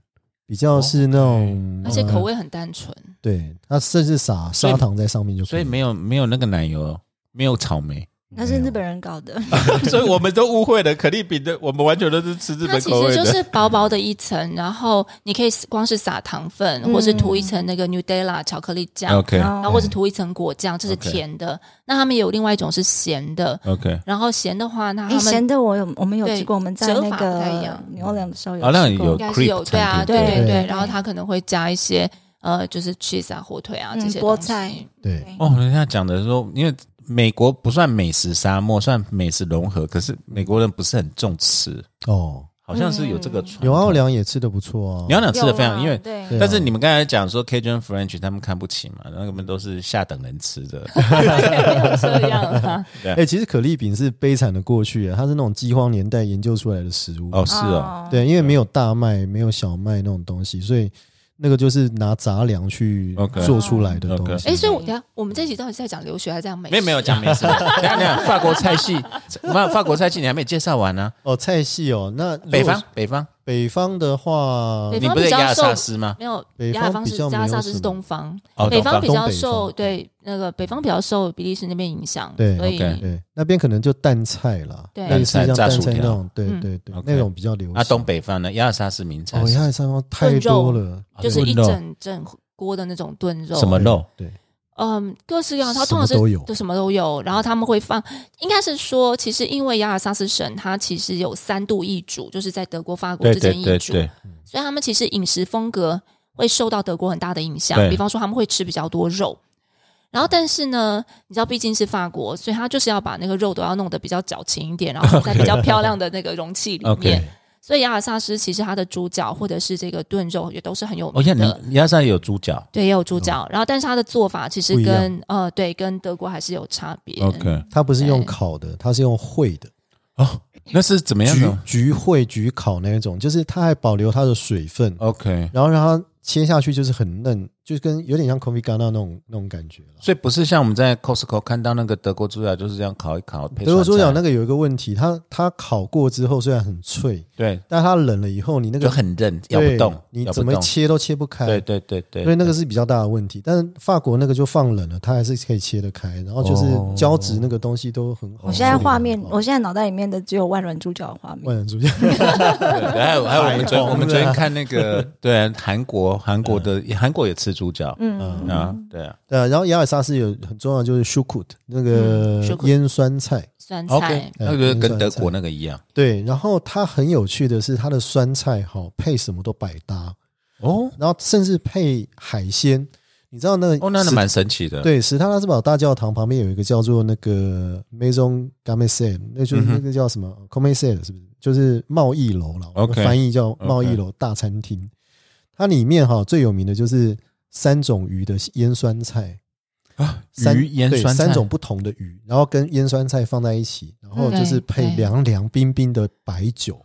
比较是那种，呃而且口味很单纯。对，它甚至撒所以砂糖在上面就可所以没有没有那个奶油，没有草莓，那是日本人搞的，所以我们都误会了。可丽饼的，我们完全都是吃日它其本口味的。实就是薄薄的一层，然后你可以光是撒糖粉，嗯。或是涂一层那个 Nutella 巧克力酱，OK。然然后或者涂一层果酱，这是 OK 甜的。那他们有另外一种是咸的，OK，然后咸的话，那哎，他们咸的我有我们有对吃过，我们在折法那不太一样。个牛两的时候有哦那吃过。有应该是有对啊，对对对对，对然后它可能会加一些呃，就是 cheese 啊、火腿啊嗯这些菠菜。对，哦，人家讲的说，因为美国不算美食沙漠，算美食融合，可是美国人不是很重吃，哦，好像是有这个传统。牛奥良也吃的不错啊，牛奥良吃的非常，因为对。但是你们刚才讲说 Cajun French 他们看不起嘛，那们都是下等人吃的。没有这样 啊。哎、其实可丽饼是悲惨的过去啊，它是那种饥荒年代研究出来的食物。哦，是哦，对，因为没有大麦，没有小麦那种东西，所以那个就是拿杂粮去 OK 做出来的东 OK 西。哎，所以我等一下我们这一集到底是在讲留学还是在讲美食？没有没有讲美食，等一下等一下法国菜系，法法国菜系你还没介绍完呢。哦，菜系哦，那北方北方，北方的话北，你方比较不是亚萨受斯吗？没有北方亚方是比较没有加萨斯是么。东方，哦，北方比较东北受方对那个北方比较受比利时那边影响，对所以 OK 对那边可能就淡菜啦，对。类似像淡淡菜炸薯条。菜那种，对嗯。对对，OK。那种比较流行。啊，东北方呢？亚萨斯名菜哦，是亚三方太多了，就是一炖肉整整锅的那种炖肉，什么肉？对，嗯，各式各样，它通常是都什么都有。然后他们会放，应该是说，其实因为雅尔萨斯省它其实有三度易主，就是在德国、法国之间易主，对对对，所以他们其实饮食风格会受到德国很大的影响。比方说，他们会吃比较多肉。然后，但是呢，你知道，毕竟是法国，所以他就是要把那个肉都要弄得比较矫情一点，然后在比较 漂亮的那个容器里面。所以雅尔萨斯其实它的猪脚或者是这个炖肉也都是很有名的。雅尔萨也有猪脚？对，也有猪脚，然后但是它的做法其实跟呃对跟德国还是有差别。，OK，它不是用烤的，它是用烩的，哦，那是怎么样焗的焗烩、焗烤那一种，就是它还保留它的水分，？OK，然后让它切下去就是很嫩，就跟有点像 coffee g a n a 那种那种感觉了。所以不是像我们在 Costco 看到那个德国猪脚就是这样烤一烤德国猪脚那个个有一个问题，它它烤过之后虽然很脆，对但它冷了以后，你那个就个很韧，咬不动，你怎。么切都切不开。对对对对，所以那个是比较大的问题。但是法国那个就放冷了，它还是可以切得开，然后就是哦胶质那个东西都很好。我现在画面我现在脑袋里面的只有万软猪脚的画面。万软猪脚，对还有还有我们昨我们昨天看那个对啊韩国韩国的韩国也吃猪脚嗯，啊，对啊对啊。然后雅尔萨斯有很重要就是 s h u k u t 那个嗯，shukut 腌酸菜，酸菜那个跟德国那个一样对。然后它很有趣的是，它的酸菜哈配什么都百搭，哦然后甚至配海鲜。你知道那个哦，那那史蛮神奇的，对，史塔拉斯堡大教堂旁边有一个叫做那个 Maison g a m e s e 那就是那个叫什么 c o m m e r c e 是不是？就是贸易楼了。OK 翻译叫贸易楼大餐厅。它里面哈最有名的就是三种鱼的腌酸菜，啊，三鱼腌酸菜三种不同的鱼，然后跟腌酸菜放在一起，然后嗯就是配凉凉冰冰的白酒，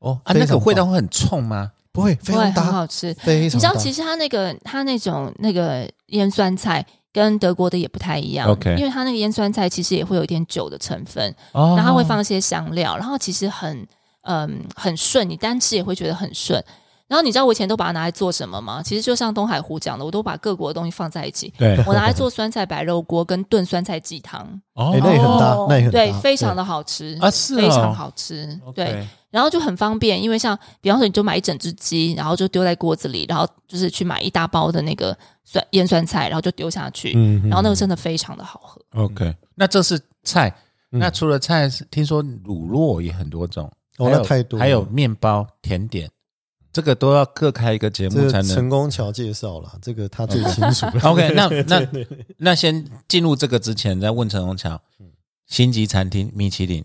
哦啊，那个味道会很冲吗？不会非会很常搭，好吃。非常。你知道，其实它那个它那种那个腌酸菜跟德国的也不太一样 OK 因为它那个腌酸菜其实也会有一点酒的成分，哦然后它会放一些香料，然后其实很嗯很顺，你单吃也会觉得很顺。然后你知道我以前都把它拿来做什么吗？其实就像东海湖讲的，我都把各国的东西放在一起，对。我拿来做酸菜白肉锅跟炖酸菜鸡汤，哦。哎，那也很搭哦，那也很搭，对，非常的好吃啊是哦非常好吃，对。然后就很方便，因为像比方说，你就买一整只鸡，然后就丢在锅子里，然后就是去买一大包的那个酸腌酸菜，然后就丢下去，嗯，嗯然后那个真的非常的好喝。OK，那这是菜。嗯。那除了菜，听说乳酪也很多种，哦还有那太多还有面包、甜点，这个都要各开一个节目才能陈。功桥介绍了，这个他最清楚了。OK，那 那那先进入这个之前，再问陈功桥，星级餐厅米其林，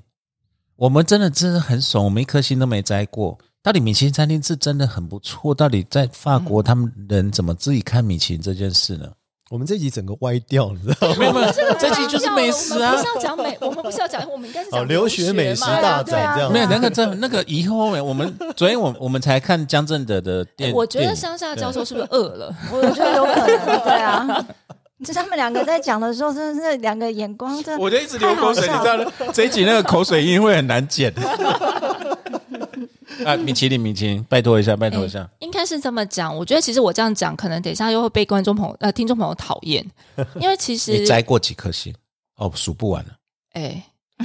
我们真的真的很爽，我们一颗星都没摘过。到底米其林餐厅是真的很不错，到底在法国他们人怎么自己看米其林这件事呢？我们这集整个歪掉了，你知道吗？没有没有，这集就是美食啊我们不是。要讲美，我们不是要讲，我们应该是哦，讲留学美食大展这样没有那个真那个以后我们昨天我我们才看江正德的电，我觉得乡下教授是不是饿了？我觉得有可能，对啊。这他们两个在讲的时候，真的是两个眼光，真的我就一直流口水，你知道这一集那个口水音会很难剪。啊，米其林，米其林，拜托一下，拜托一下。应该是这么讲。我觉得其实我这样讲，可能等一下又会被观众朋友呃听众朋友讨厌，因为其实你摘过几颗星？哦，数不完了。哎。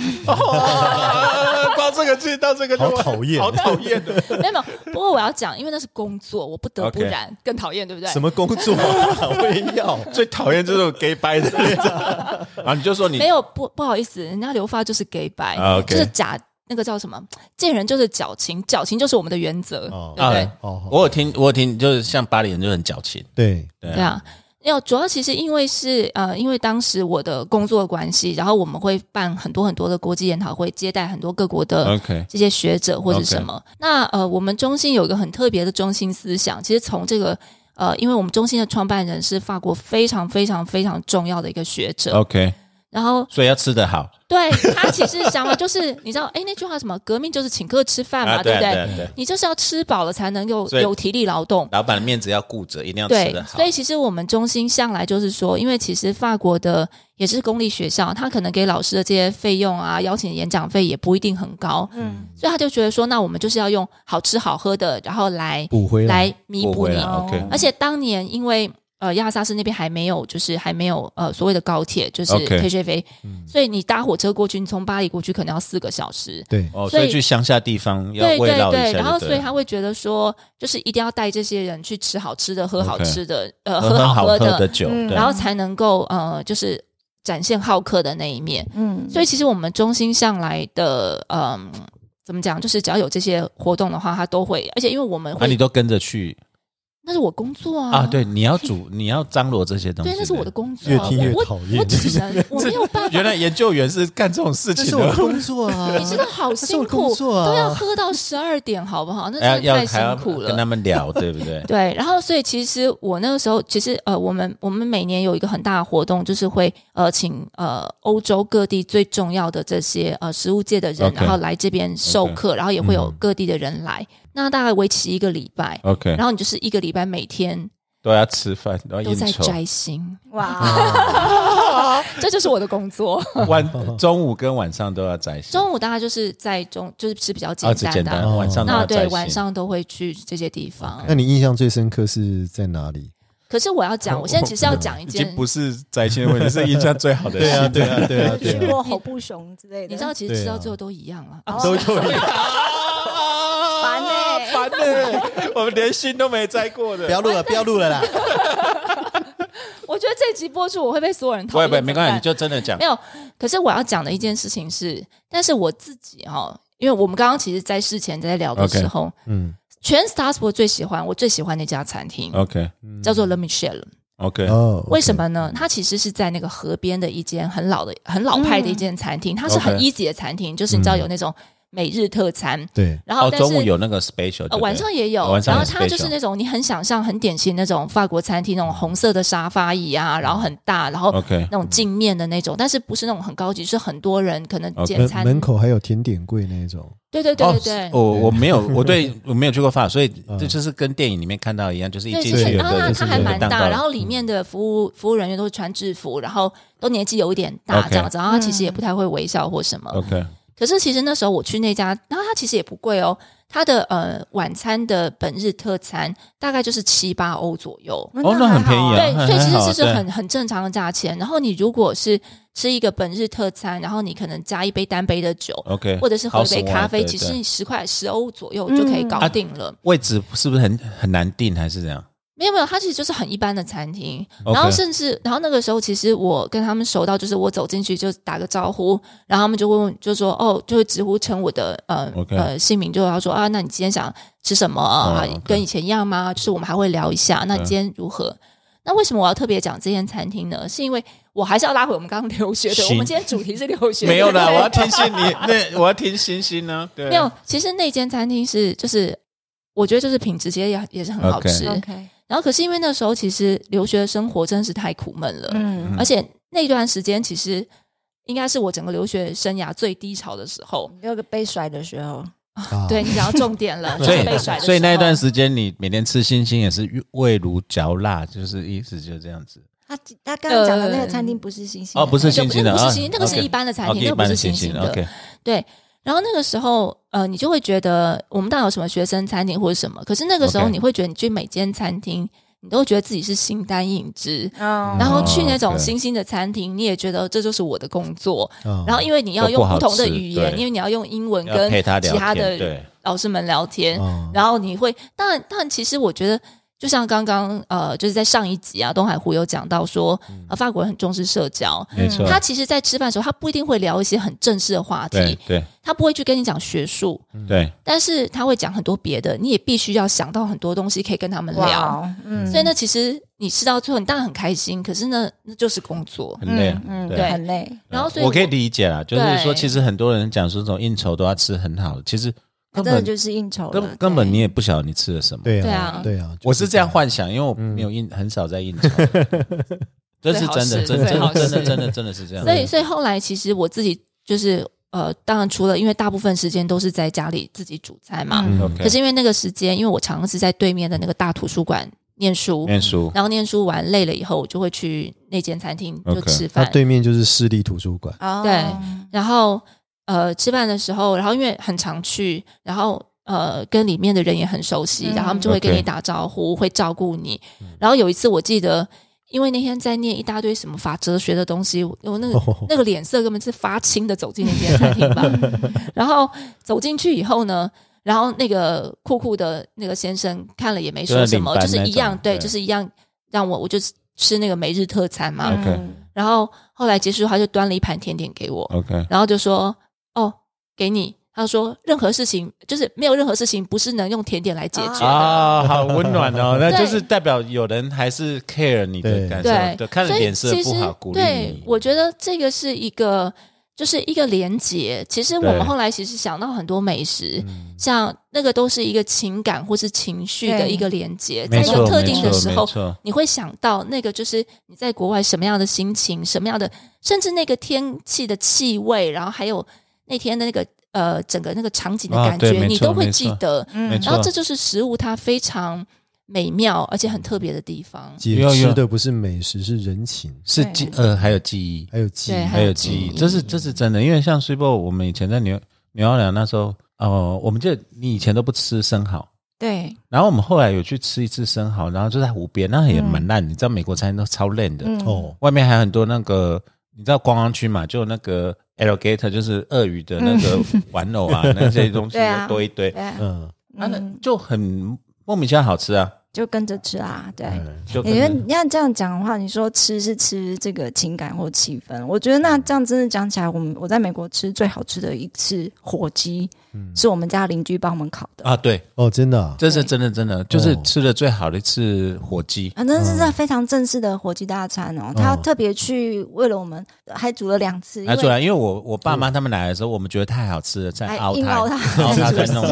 光这个字到这个好讨厌好讨厌的。没有没有，不过我要讲，因为那是工作，我不得不然，更讨厌，对不对？什么工作啊？我也要。最讨厌这种 gay 掰的那种。然后你就说你没有不不好意思，人家留发就是 gay 白，啊，OK 就是假那个叫什么？见人就是矫情，矫情就是我们的原则，哦对不对？啊哦，我有听，我有听，就是像巴黎人就很矫情。对，对对啊。要主要其实因为是呃，因为当时我的工作关系，然后我们会办很多很多的国际研讨会，接待很多各国的 OK 这些学者或者什么。那呃，我们中心有一个很特别的中心思想，其实从这个呃，因为我们中心的创办人是法国非常非常非常重要的一个学者，OK，然后所以要吃得好对他其实想法就是，你知道，哎，那句话什么？革命就是请客吃饭嘛，啊，对不对？对对对，你就是要吃饱了才能够有体力劳动。老板的面子要顾着，一定要吃对得，好。所以其实我们中心向来就是说，因为其实法国的也是公立学校，他可能给老师的这些费用啊，邀请演讲费也不一定很高，嗯，所以他就觉得说，那我们就是要用好吃好喝的，然后来补回来。来弥补你。OK，哦而且当年因为呃亚萨斯那边还没有，就是还没有呃所谓的高铁，就是 TGV，、所以你搭火车过去，你从巴黎过去可能要四个小时。对，哦，所以所以去乡下地方要对对对，然后所以他会觉得说，就是一定要带这些人去吃好吃的、喝好吃的、呃喝好好喝的酒，嗯然后才能够呃就是展现好客的那一面。嗯，所以其实我们中心向来的嗯、怎么讲，就是只要有这些活动的话，他都会，而且因为我们啊，你都跟着去那是我工作啊啊？对，你要煮，你要张罗这些东西。对，那是我的工作啊，越听越我讨厌我只能我没有办法 原来研究员是干这种事情的，工作啊 你真的好辛苦，工作啊都要喝到十二点，好不好？那要真的太要还要辛苦了跟。他们聊，对不对？对，然后所以其实我那个时候，其实呃，我们我们每年有一个很大的活动，就是会呃请呃欧洲各地最重要的这些呃食物界的人然后来这边授课然后也会有嗯各地的人来。那大概为期一个礼拜，OK，然后你就是一个礼拜每天都要吃饭，然后都在，摘星，哇，这就是我的工作。晚中午跟晚上都要摘星。中午大家就是在中就是吃比较啊，简单，的，哦晚上对晚。上都会去这些地方。那你印象最深刻是在哪里？可是我要讲，我现在只是要讲一件已经，不是摘星的问题，是印象最好的 对啊，星。对啊，对啊，对啊，去过吼不熊之类的，你知道，其实吃到最后都一样了。哦都就烦欸烦呢！我们连心都没摘过的。不要录了，不要录了啦。我觉得这集播出我会被所有人讨厌，不会不会，没关系，你就真的讲没。有。可是我要讲的一件事情是，但是我自己哈、因为我们刚刚其实，在事前在聊的时候嗯全 Starsburg 最喜欢我最喜欢那家餐厅、OK 叫做 Le Michel。OK，哦，为什？么呢？它其实是在那个河边的一间很老的、很老派的一间餐厅，它是很 OK easy 的餐厅，就是你知道有那种每日特餐，对，哦，然后但是、中午有那个 special，晚上也有，哦晚上然后它就是那种你很想象、很典型那种法国餐厅那种红色的沙发椅啊，然后很大，然后 OK 那种镜面的那种，但是不是那种很高级，是很多人可能简餐。门门口还有甜点柜那种。对对对对对。哦，我我没有，我对我没有去过法，所以嗯。这就是跟电影里面看到一样，就是一对，进去然后它它还蛮大，然后里面的服务服务人员都是穿制服，然后都年纪有一点大这样子，然后他其实也不太会微笑或什么。OK 可是其实那时候我去那家，然后它其实也不贵哦，它的呃晚餐的本日特餐大概就是七八欧左右。哦那很便宜啊对，所以其实这是很很正常的价钱。然后你如果是吃一个本日特餐，然后你可能加一杯单杯的酒，OK，或者是喝一杯咖啡，其实你十块十欧左右就可以搞定了。位置是不是很很难定，还是怎样？没有没有，它其实就是很一般的餐厅。然后甚至，然后那个时候其实我跟他们熟到，就是我走进去就打个招呼，然后他们就问，就说哦，就会直呼称我的呃呃姓名，就要说啊，那你今天想吃什么啊？跟以前一样吗？就是我们还会聊一下，那你今天如何？那为什么我要特别讲这间餐厅呢？是因为我还是要拉回我们刚刚留学的。我们今天主题是留学，没有啦，我要听信你，那 我要听星星呢。对，没有。其实那间餐厅是就是，我觉得就是品质其实也也是很好吃。OK，然后可是因为那时候其实留学生活真的是太苦闷了，嗯，而且那段时间其实应该是我整个留学生涯最低潮的时候。有个被甩的时候，啊对你讲到重点了，就所以被甩所以那一段时间你每天吃星星也是味如嚼蜡，就是意思就是这样子。他他刚刚讲的那个餐厅不是星星哦，不是就星星的，不是星星，那个是一般的餐厅，那个不是一般的星星的。OK，对，然后那个时候，呃，你就会觉得我们到底有什么学生餐厅或者什么，可是那个时候你会觉得你去每间餐厅，你都会觉得自己是形单影只。嗯然后去那种新兴的餐厅，你也觉得这就是我的工作。啊然后因为你要用不同的语言，因为你要用英文跟其他的老师们聊天，啊然后你会，当然，当然，其实我觉得，就像刚刚呃，就是在上一集啊，东海湖有讲到说，呃，法国人很重视社交。没错，他其实，在吃饭的时候，他不一定会聊一些很正式的话题，对对他不会去跟你讲学术，对，但是他会讲很多别的，你也必须要想到很多东西可以跟他们聊。嗯，所以呢，其实你吃到最后，你当然很开心，可是呢，那就是工作。很累啊，嗯，对对很累，然后，所以我可以理解啦，就是说，其实很多人讲说这种应酬都要吃很好的，其实根本真的就是应酬了根根本你也不晓得你吃了什么。对对啊。啊，对啊，我是这样幻想，因为我嗯没有应很少在应酬，这是真的，真的真的真的真的真的是这样。所以，所以后来其实我自己就是呃，当然除了因为大部分时间都是在家里自己煮菜嘛，可是因为那个时间，因为我常常是在对面的那个大图书馆念书，念书。然后念书完累了以后，我就会去那间餐厅就吃饭。对面就是市立图书馆，哦对然后呃，吃饭的时候，然后因为很常去，然后呃，跟里面的人也很熟悉，嗯然后他们就会跟你打招呼，会照顾你。然后有一次我记得。因为那天在念一大堆什么法哲学的东西，我我那个、哦那个脸色根本是发青的走进那间餐厅吧。然后走进去以后呢，然后那个酷酷的那个先生看了也没说什么，就就是是一样，对，就是一样让我我就是吃那个每日特餐嘛。嗯 OK 然后后来结束，他就端了一盘甜点给我，OK，然后就说：“哦，给你。”他说：“任何事情就是没有任何事情不是能用甜点来解决的。啊，好温暖哦，那就是代表有人还是 care 你的感受，对对，看了脸色其实不好，鼓励对你，。我觉得这个是一个，就是一个连结。其实我们后来其实想到很多美食，像那个都是一个情感或是情绪的一个连接，在没错，一个特定的没错时候没，错你会想到那个就是你在国外什么样的心情，什么样的，甚至那个天气的气味，然后还有那天的那个呃整个那个场景的啊感觉，你都会记得。嗯然后这就是食物它非常美妙而且很特别的地方。解有有吃的不是美食，是人情，是记呃还有记忆，还有记忆。还有记忆，这是这是真的，因为像 s u p e 我们以前在牛牛奥良那时候，哦，我们就你以前都不吃生蚝。对，然后我们后来有去吃一次生蚝，然后就在湖边，那也蛮烂。你知道美国餐厅都超烂的，嗯哦，外面还有很多那个，你知道观光区嘛，就那个 alligator，就是鳄鱼的那个玩偶啊，那些东西对啊。多一堆，对啊，嗯，啊，那嗯，就很莫名其妙好吃啊。就跟着吃啊，对。嗯就可因为能你要这样讲的话，你说吃是吃这个情感或气氛，我觉得那这样真的讲起来，我们我在美国吃最好吃的一次火鸡，是我们家邻居帮我们烤的，啊，对，哦，真的啊，这是真的真的，就是吃的最好的一次火鸡。啊，那是在非常正式的火鸡大餐哦。他嗯特别去为了我们还煮了两次，因拿出来，为因为我我爸妈他们来的时候，我们觉得太好吃了，在还凹它，硬凹它再弄。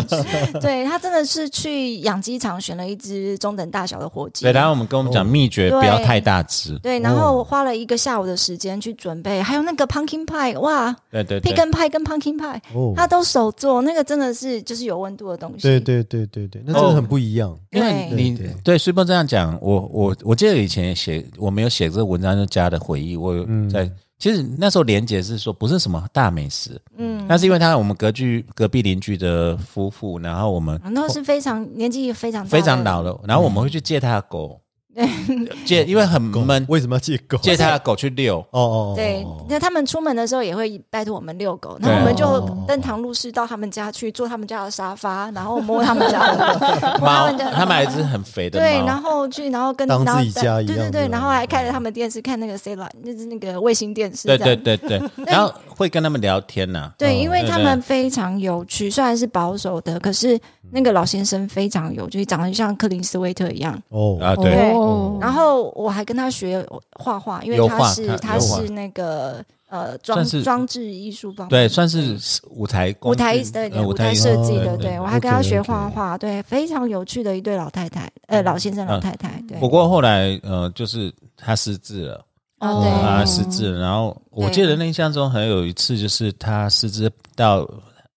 对他真的是去养鸡场选了一只中等大小的火鸡，对，然后我们跟我们讲秘诀，不要太大只。对，然后我花了一个下午的时间去准备，还有那个 pumpkin pie，哇对对对，，pecan pie 跟 pumpkin pie，哦，他都手做，那个真的是就是有温度的东西。对对对对对，那真的很不一样。因为对你对随波这样讲，我我我记得以前也写，我没有写这个文章就加的回忆，我有嗯在。其实那时候连结是说不是什么大美食，嗯，那是因为他我们隔居隔壁邻居的夫妇，然后我们那是非常年纪非常大非常老，了，然后我们会去借他的狗，借因为很闷，为什么要借狗？借他的狗去遛。哦哦，哦对哦，那他们出门的时候也会拜托我们遛狗，对。然后我们就哦登堂入室到他们家去，坐他们家的沙发，然后摸他们家的 摸他猫，们家他们还是很肥的对，然后去，然后跟当自己家一样对对对，然后还开着他们电视看那个 C 罗，那是那个卫星电视，对对对对，然后会跟他们聊天呐、对，嗯因为他们非常有趣，虽然是保守的，可是那个老先生非常有趣，长得像克林斯威特一样。哦。啊，对，哦。哦，然后我还跟他学画画，因为油他是画他他是那个呃装是装置艺术方面。对，算是舞台舞台具对对舞呃舞台台设计的，对对对我还跟他学画画，对，非常有趣的一对老太太，呃，老先生老嗯太太，对，不过后来呃，就是他失智了，哦对，他失智了。然后我记得那印象中还有一次，就是他失智到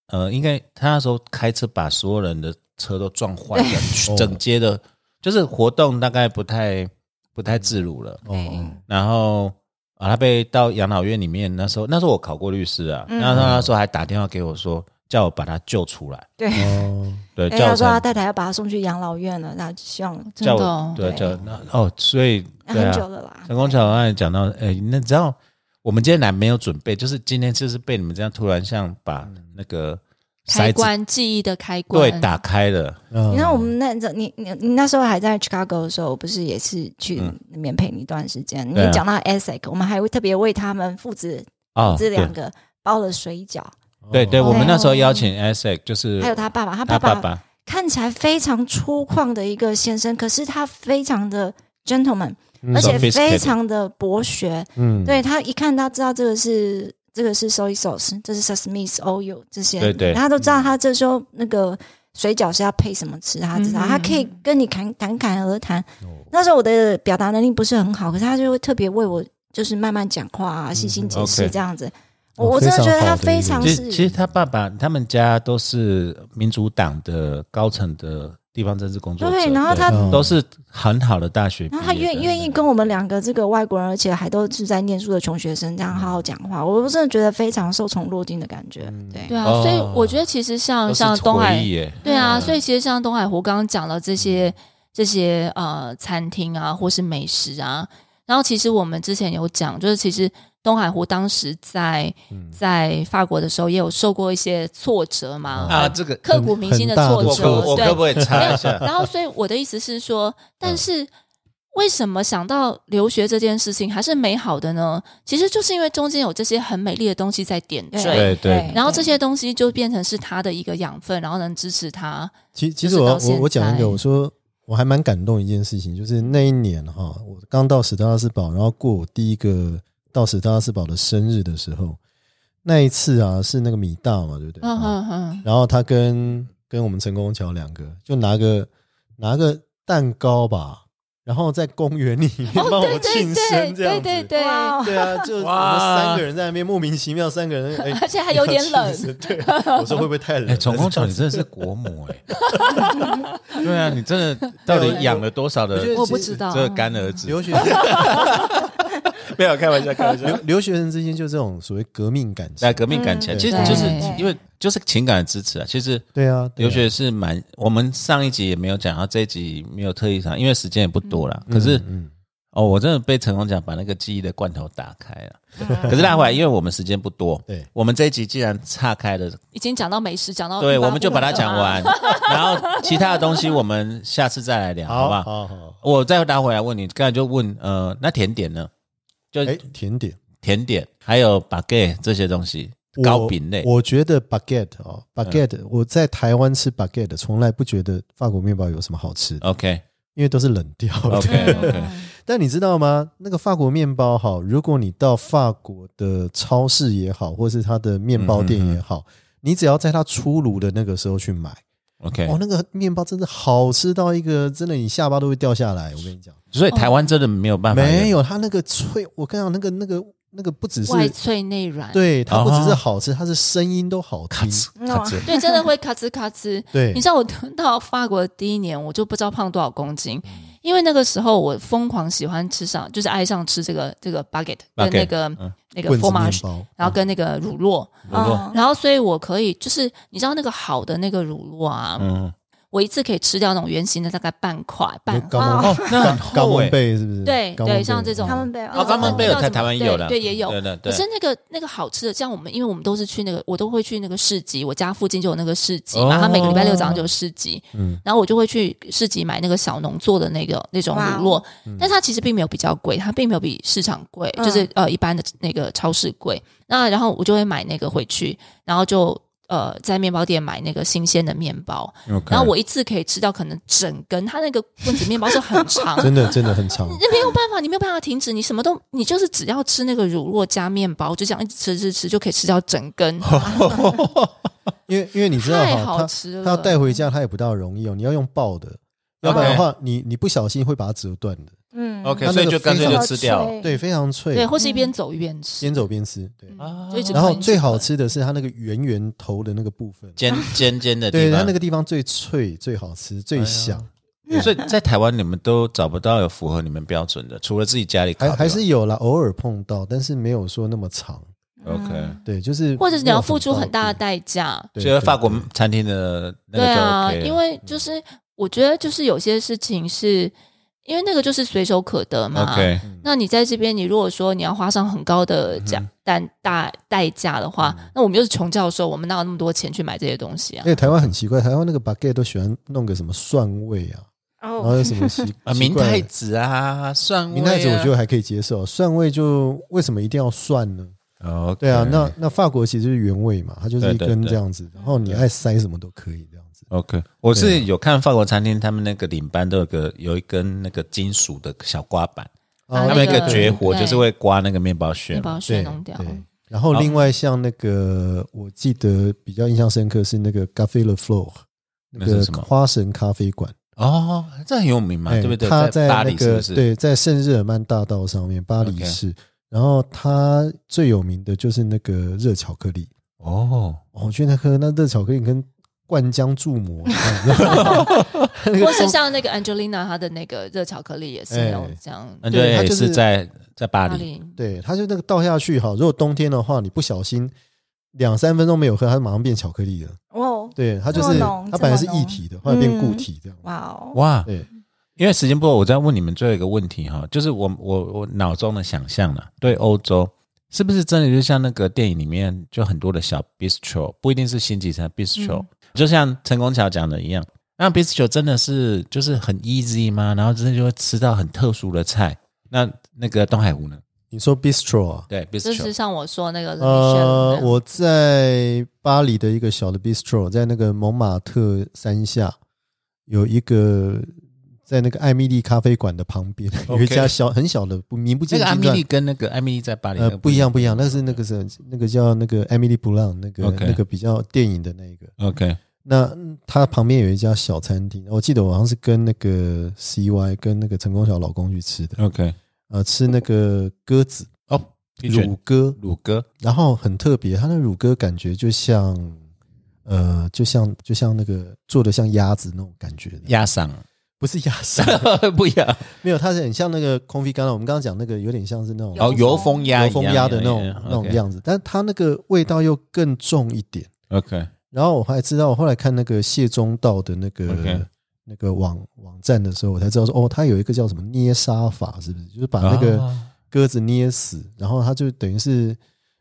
呃，应该他那时候开车把所有人的车都撞坏了，整街的，就是活动大概不太不太自如了。哦。哦然后啊，他被到养老院里面，那时候那时候我考过律师啊，嗯。然后他那时候还打电话给我说，叫我把他救出来，对，哦，对，哎，他叫我才说他太太要把他送去养老院了，那希望真叫我的哦。对对。叫那哦，所以很久，了啦，陈功桥刚才讲到，哎，那知道我们今天来没有准备，就是今天就是被你们这样突然像把那个开关记忆的开关，对打开了，你你看我们那阵，你你你那时候还在 Chicago 的时候，我不是也是去嗯那边陪你一段时间？你讲到 ESSEC，我们还会特别为他们父子哦，对这两个包了水饺，对对，哦我们那时候邀请 ESSEC，就是还有他爸爸，他他爸爸爸爸，看起来非常粗犷的一个先生，可是他非常的 gentleman，嗯。而且非常的博学。嗯。对他一看，他知道这个是这个是 soy sauce，这是 sesame oil 这些，对对他都知道他这时候那个水饺是要配什么吃，他知道，嗯他可以跟你侃侃侃而谈。那时候我的表达能力不是很好，可是他就会特别为我就是慢慢讲话啊，细心解释这样子。哦我我真的觉得他非非常是其实他爸爸他们家都是民主党的高层的地方政治工作者，对然后他嗯。都是很好的大学的，然后他愿愿意跟我们两个这个外国人，而且还都是在念书的穷学生这样好好讲话，我真的觉得非常受宠若惊的感觉。对，对啊，哦。所以我觉得其实像像东海对啊，嗯。所以其实像东海湖刚刚讲了这些这些呃餐厅啊，或是美食啊，然后其实我们之前有讲，就是其实东海湖当时在嗯在法国的时候也有受过一些挫折嘛，啊，这个刻骨铭心的挫折，对可我可不可以插一下？然后，所以我的意思是说，但是为什么想到留学这件事情还是美好的呢？其实就是因为中间有这些很美丽的东西在点缀，对对然后这些东西就变成是他的一个养分，然后能支持他。其其实我我我讲一个，我说我还蛮感动一件事情，就是那一年哈，我刚到史特拉斯堡，然后过我第一个到史特拉斯堡的生日的时候，那一次啊是那个米大嘛，对不对？嗯啊哼哼，然后他跟跟我们陈功桥两个就拿个拿个蛋糕吧，然后在公园里面帮我庆对生这样子。对对对，对啊，就我们三个人在那边莫名其妙，三个人 哎，而且还有点冷。我说会不会太冷？哎，总工厂你真的是国母哎，对啊，你真的到底养了多少的我我不知道。这个干儿子？留学没有开玩笑，开玩留留学生之间就这种所谓革命感情。在，革命感情，嗯其实就是因为就是情感的支持啊。其实对啊，留学是蛮，我们上一集也没有讲，然后这一集没有特意讲，因为时间也不多了。可是嗯。哦，我真的被成功讲把那个记忆的罐头打开了。可是拉回来，因为我们时间不多，对。我们这一集既然岔开了，已经讲到美食，讲到对，我们就把它了讲完，然后其他的东西我们下次再来聊，好不好？好？好好，我再拉回来问你，刚才就问呃，那甜点呢？就哎，甜点甜点还有 baguette 这些东西，糕饼类。我我觉得 baguette 哦，baguette，我在台湾吃 baguette，从来不觉得法国面包有什么好吃，OK 因为都是冷掉的。OK OK，但你知道吗？那个法国面包哈，如果你到法国的超市也好，或是它的面包店也好，你只要在它出炉的那个时候去买，OK，哦，那个面包真的好吃到一个，真的你下巴都会掉下来。我跟你讲，所以台湾真的没有办法，没有它那个脆，我跟你讲，那个那个那个不只是外脆内软，对，它不只是哦好吃，它是声音都好听。咔哧对，真的会咔吱咔吱。对。你知道我到法国的第一年，我就不知道胖多少公斤，因为那个时候我疯狂喜欢吃上，就是爱上吃这个这个 baguette 跟那个嗯。那个棍子面 fromage，然后跟那个乳酪，乳酪，哦然后所以我可以就是你知道那个好的那个乳酪啊，嗯，我一次可以吃掉那种圆形的大概半块半。块。哦，那很高厚哎，贝是不是？对对像这种他们被哦，刚刚贝有在台湾也有的，对对也有。对对对。可是。那个那个好吃的，像我们，因为我们都是去那个，我都会去那个市集，我家附近就有那个市集嘛，他每个礼拜六早上就有市集，嗯。然后我就会去市集买那个小农做的那个那种乳哇酪。哦，但它其实并没有比较贵，它并没有比市场贵，嗯。就是呃一般的那个超市贵。那然后我就会买那个回去，然后就呃在面包店买那个新鲜的面包然后我一次可以吃到可能整根，它那个棍子面包是很长，真的真的很长。那没有办法，你没有办法停止，你什么都，你就是只要吃那个乳酪加面包，就这样一直吃吃吃，就可以吃掉整根，因为因为你知道太哈，他好吃了。他要带回家，他也不大容易哦。你要用爆的，要不然的话，你你不小心会把它折断的。嗯 OK，那个所以就干脆就吃掉。对，非常脆。对，或是一边走一边吃，边走边吃。对，然后最好，吃的是它那个圆圆头的那个部分，尖尖尖的地对，它，那个地方最脆、最好吃、最香。所以在台湾你们都找不到有符合你们标准的，除了自己家里烤还还是有啦，偶尔碰到，但是没有说那么长。OK。对，就是或者是你要付出很大的的，代价。对所以法国餐厅的那个对啊，因为就是我觉得就是有些事情是因为那个就是随手可得嘛。OK 那你在这边，你如果说你要花上很高的价但大代价的话，那我们又是穷教授，我们哪有那么多钱去买这些东西啊？因？为台湾很奇怪，台湾那个 baguette 都喜欢弄个什么蒜味啊，然后哦，有什么奇 啊，明太子啊，蒜味啊。明太子，我觉得还可以接受，蒜味就为什么一定要蒜呢？哦，对啊，那那法国其实是原味嘛，它就是一根这样子，然后你爱塞什么都可以这样子。OK，我是有看法国餐厅，他们那个领班都有个有一根那个金属的小刮板，啊他们一个那个绝活就是会刮那个面包屑。面包屑弄掉。然后另外像那个，我记得比较印象深刻是那个 Café Le Fleur，那个什么花神咖啡馆，哦，这很有名嘛，哎对不对？它在巴那个黎是不是？对，在圣日耳曼大道上面，巴黎市。然后它最有名的就是那个热巧克力，哦，哦我去那喝那热巧克力跟灌浆注膜，你知道吗 那个或是像那个 Angelina 她的那个热巧克力也是那种哎这样。对它就是是在在巴黎。巴黎对，它就那个倒下去哈，如果冬天的话，你不小心两三分钟没有喝，它马上变巧克力了。哦，对，它就是这么浓它本来是这么浓液体的，后来变固嗯体这样。哇哦，哇，对，因为时间不够，我再问你们最后一个问题哈，就是我我我脑中的想象了，对欧洲是不是真的就像那个电影里面就很多的小 bistro，不一定是星级餐 bistro，、就像陈功桥讲的一样，那 bistro 真的是就是很 easy 吗？然后真的就会吃到很特殊的菜。那那个东海湖呢？你说 bistro 啊？对就是 bistro，像我说那个呃，我在巴黎的一个小的 bistro，在那个蒙马特山下有一个，在那个艾米丽咖啡馆的旁边有一家小很小的不名不见经传。那个艾米丽。跟那个艾米丽在巴黎呃不一样不一样，那是那个是那个叫那个艾米丽布朗那个 OK 那个比较电影的那个，OK。那嗯它旁边有一家小餐厅，我记得我好像是跟那个 CY 跟那个陈功晓老公去吃的，OK。呃，吃那个鸽子。哦，一卷乳鸽，乳鸽。然后很特别，它的乳鸽感觉就像，呃，就像就像那个做的像鸭子那种感觉的，鸭嗓不是压沙，不一样。没有，它是很像那个空飞刚刚我们刚刚讲那个有点像是那种哦，油封鸭油封鸭的那种那种样子，但它那个味道又更重一点。OK 然后我还知道，我后来看那个谢宗道的那个那个网网站的时候，我才知道说，哦，它有一个叫什么捏杀法，是不是？就是把那个哦鸽子捏死，然后它就等于是，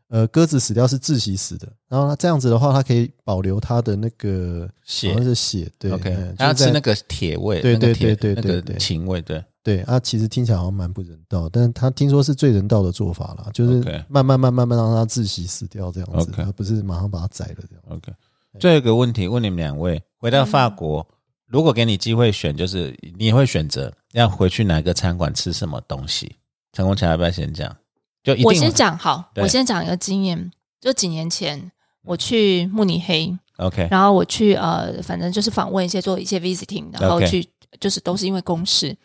呃，鸽子死掉是窒息死的，然后它这样子的话，它可以保留它的那个血好像是血，对 OK，嗯就是在他要吃那个铁味，对对对对对对芹味，对对啊，其实听起来好像蛮不人道，但是他听说是最人道的做法啦，就是慢慢慢慢慢让它窒息死掉这样子而不是马上把它宰了这样。OK。最后一个问题问你们两位，回到法国，如果给你机会选，就是你会选择要回去哪个餐馆吃什么东西？陈功强要不要先讲？我先讲好，我先讲一个经验，就几年前我去慕尼黑，OK。然后我去呃，反正就是访问一些做一些 visiting，然后去就是都是因为公事，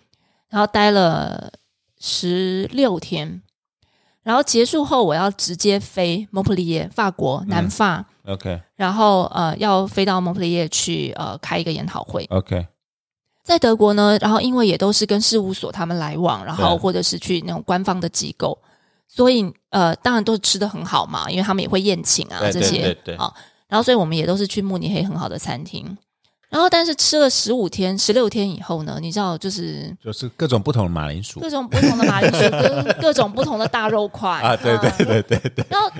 然后待了十六天，然后结束后我要直接飞蒙普利耶，法国南法，OK。然后呃要飞到蒙普利耶去呃开一个研讨会。OK 在德国呢，然后因为也都是跟事务所他们来往，然后或者是去那种官方的机构，所以呃，当然都吃的很好嘛，因为他们也会宴请啊这些。对对啊，然后所以我们也都是去慕尼黑很好的餐厅，然后但是吃了十五天、十六天以后呢，你知道就是就是各种不同的马铃薯。各种不同的马铃薯跟 各种不同的大肉块。啊，对对对对对，然后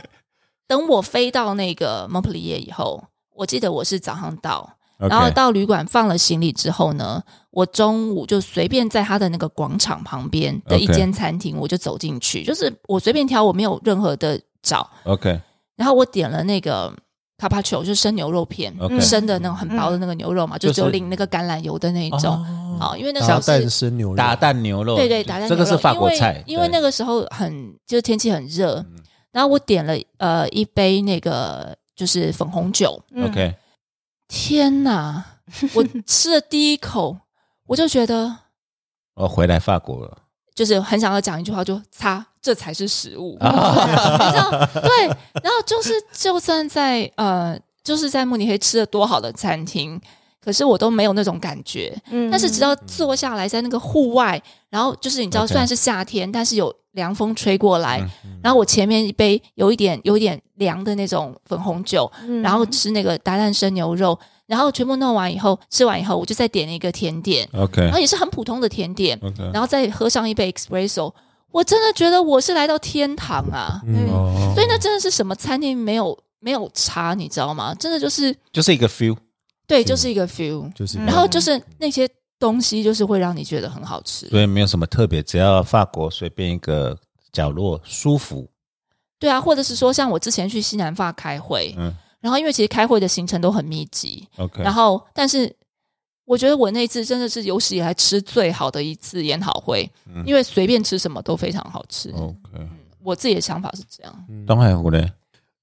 等我飞到那个蒙普利耶以后，我记得我是早上到，然后到旅馆放了行李之后呢，我中午就随便在他的那个广场旁边的一间餐厅，我就走进去，就是我随便挑，我没有任何的找，OK。然后我点了那个卡帕球，就是生牛肉片生的那种很薄的那个牛肉嘛，就只有就是淋那个橄榄油的那一种。哦好，因为那打时候是蛋生牛肉，打蛋牛肉，对对，打蛋牛肉。这个是法国菜，因为因为那个个时候很就是天气很热，嗯。然后我点了呃一杯那个就是粉红酒，嗯 OK，天哪！我吃了第一口，我就觉得我回来法国了，就是很想要讲一句话，就擦，这才是食物。啊你知道，对，然后就是就算在呃，就是在慕尼黑吃了多好的餐厅，可是我都没有那种感觉。嗯但是只要坐下来在那个户外，然后就是你知道，虽然是夏天，但是有凉风吹过来，嗯然后我前面一杯有一点有一点凉的那种粉红酒，嗯。然后吃那个达旦生牛肉，然后全部弄完以后，吃完以后，我就再点了一个甜点，OK。然后也是很普通的甜点，OK，然后再喝上一杯 espresso，我真的觉得我是来到天堂啊！所以那真的是什么餐厅没有没有差，你知道吗？真的就是就是一个 feel，对，就是一个 feel，就是嗯。然后就是那些东西就是会让你觉得很好吃。所以没有什么特别，只要法国随便一个角落舒服，对啊，或者是说像我之前去西南法开会，嗯。然后因为其实开会的行程都很密集，，OK，然后但是我觉得我那次真的是有史以来吃最好的一次研讨会，嗯。因为随便吃什么都非常好吃。OK，我自己的想法是这样。东海湖嘞，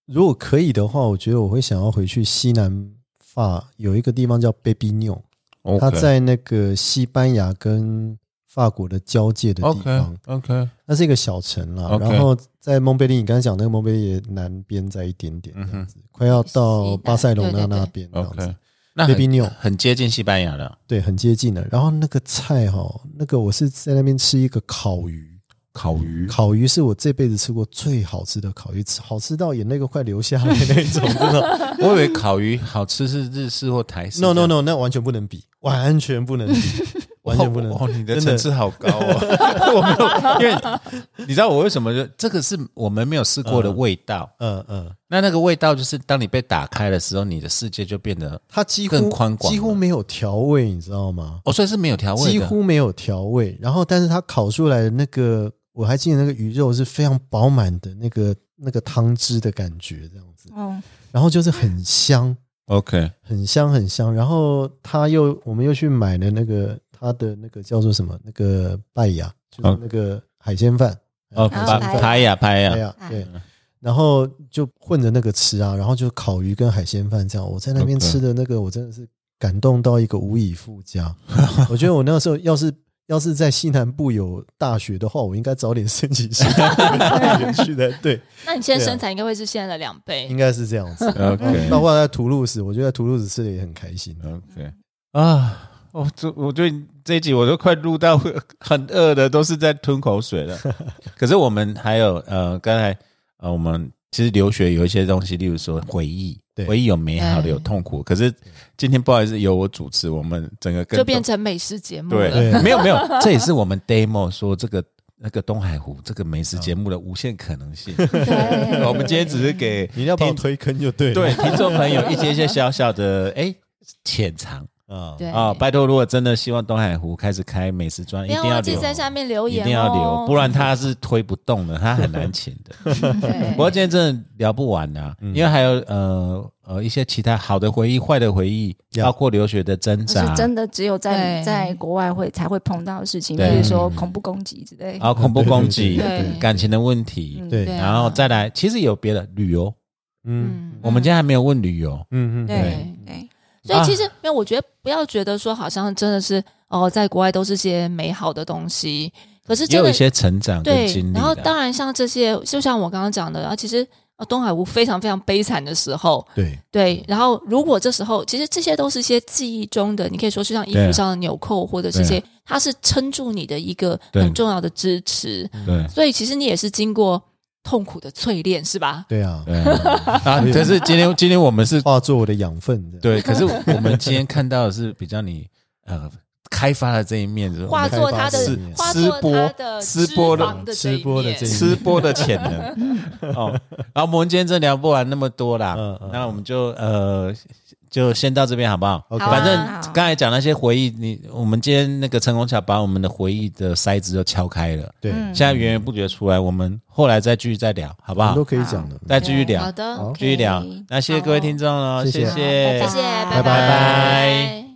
如果可以的话，我觉得我会想要回去西南法有一个地方叫 Baby n e 它在那个西班牙跟法国的交界的地方，OK，那是一个小城啦。然后在蒙贝利，你刚才讲那个蒙贝利南边在一点点这样子，快要到巴塞隆纳那边这样子。OK，那很 New 很接近西班牙了，对，很接近的。然后那个菜哈，那个我是在那边吃一个烤鱼，烤鱼？烤鱼是我这辈子吃过最好吃的烤鱼，吃好吃到眼泪都快流下来那种，真的。我以为烤鱼好吃是日式或台式 No no no，那完全不能比，完全不能比，完全不能哦，你的层次好高哦！我没有，因为你知道我为什么就这个是我们没有试过的味道。嗯嗯，那那个味道就是当你被打开的时候，你的世界就变得它几乎更宽广几乎没有调味，你知道吗？哦，所以是没有调味，几乎没有调味。然后，但是它烤出来的那个，我还记得那个鱼肉是非常饱满的那个那个汤汁的感觉，这样子，哦，然后就是很香，OK 很香很香。然后他又我们又去买了那个他的那个叫做什么那个拜雅，就是那个海鲜饭。哦，拍拍拍呀拍哎呀，对，然后就混着那个吃啊，然后就烤鱼跟海鲜饭这样。我在那边吃的那个，我真的是感动到一个无以复加。我觉得我那个时候要是要是在西南部有大学的话，我应该早点申请西南部去的。对，那你现在身材应该会是现在的两倍应。该是这样子。OK 包括在图卢斯，我觉得在图卢斯吃的也很开心。OK 啊。我这我对这一集我都快录到很饿的，都是在吞口水了。可是我们还有呃，刚才呃，我们其实留学有一些东西，例如说回忆，对回忆有美好的，嗯有痛苦。可是今天不好意思，由我主持，我们整个跟就变成美食节目对了。对没有没有，这也是我们 demo 说这个那个东海湖这个美食节目的无限可能性。对我们今天只是给你要帮我推坑就对了。对听众朋友一些一些小小的哎浅尝啊，对。啊，拜托，如果真的希望东海湖开始开美食专，一定要在下面留一言哦，定要留，不然他是推不动的，他很难请的。对。不过今天真的聊不完啊，因为还有呃呃一些其他好的回忆、坏的回忆，包括留学的挣扎。是真的只有在在国外会才会碰到的事情，比如说恐怖攻击之类。啊，恐怖攻击对对对、感情的问题，嗯对。然后再来，其实有别的旅游，嗯。嗯，我们今天还没有问旅游，嗯嗯，对对。对，所以其实没有，我觉得不要觉得说好像真的是哦，在国外都是些美好的东西，可是真的也有一些成长跟对经历。然后当然像这些，就像我刚刚讲的，然后，其实呃东海湖非常非常悲惨的时候，对，对，然后如果这时候其实这些都是一些记忆中的，你可以说是像衣服上的纽扣或者是一些，它是撑住你的一个很重要的支持，对。所以其实你也是经过痛苦的淬炼，是吧？对啊，对啊，可是今天今天我们是化作我的养分。对，可是我们今天看到的是比较你呃开发的这一面，就是我化们作它的吃吃播的吃播的吃播的吃播的潜能。哦。然后我们今天真聊不完那么多啦，嗯嗯。那我们就呃就先到这边好不好？OK 反正刚才讲那些回忆，你我们今天那个陈功桥把我们的回忆的塞子都敲开了，对，嗯现在源源不绝出来，我们后来再继续再聊，好不好？都？可以讲的。再继续聊。好，的，好继续聊。OK。那谢谢各位听众喽，谢谢。谢谢。谢谢，拜拜。拜拜。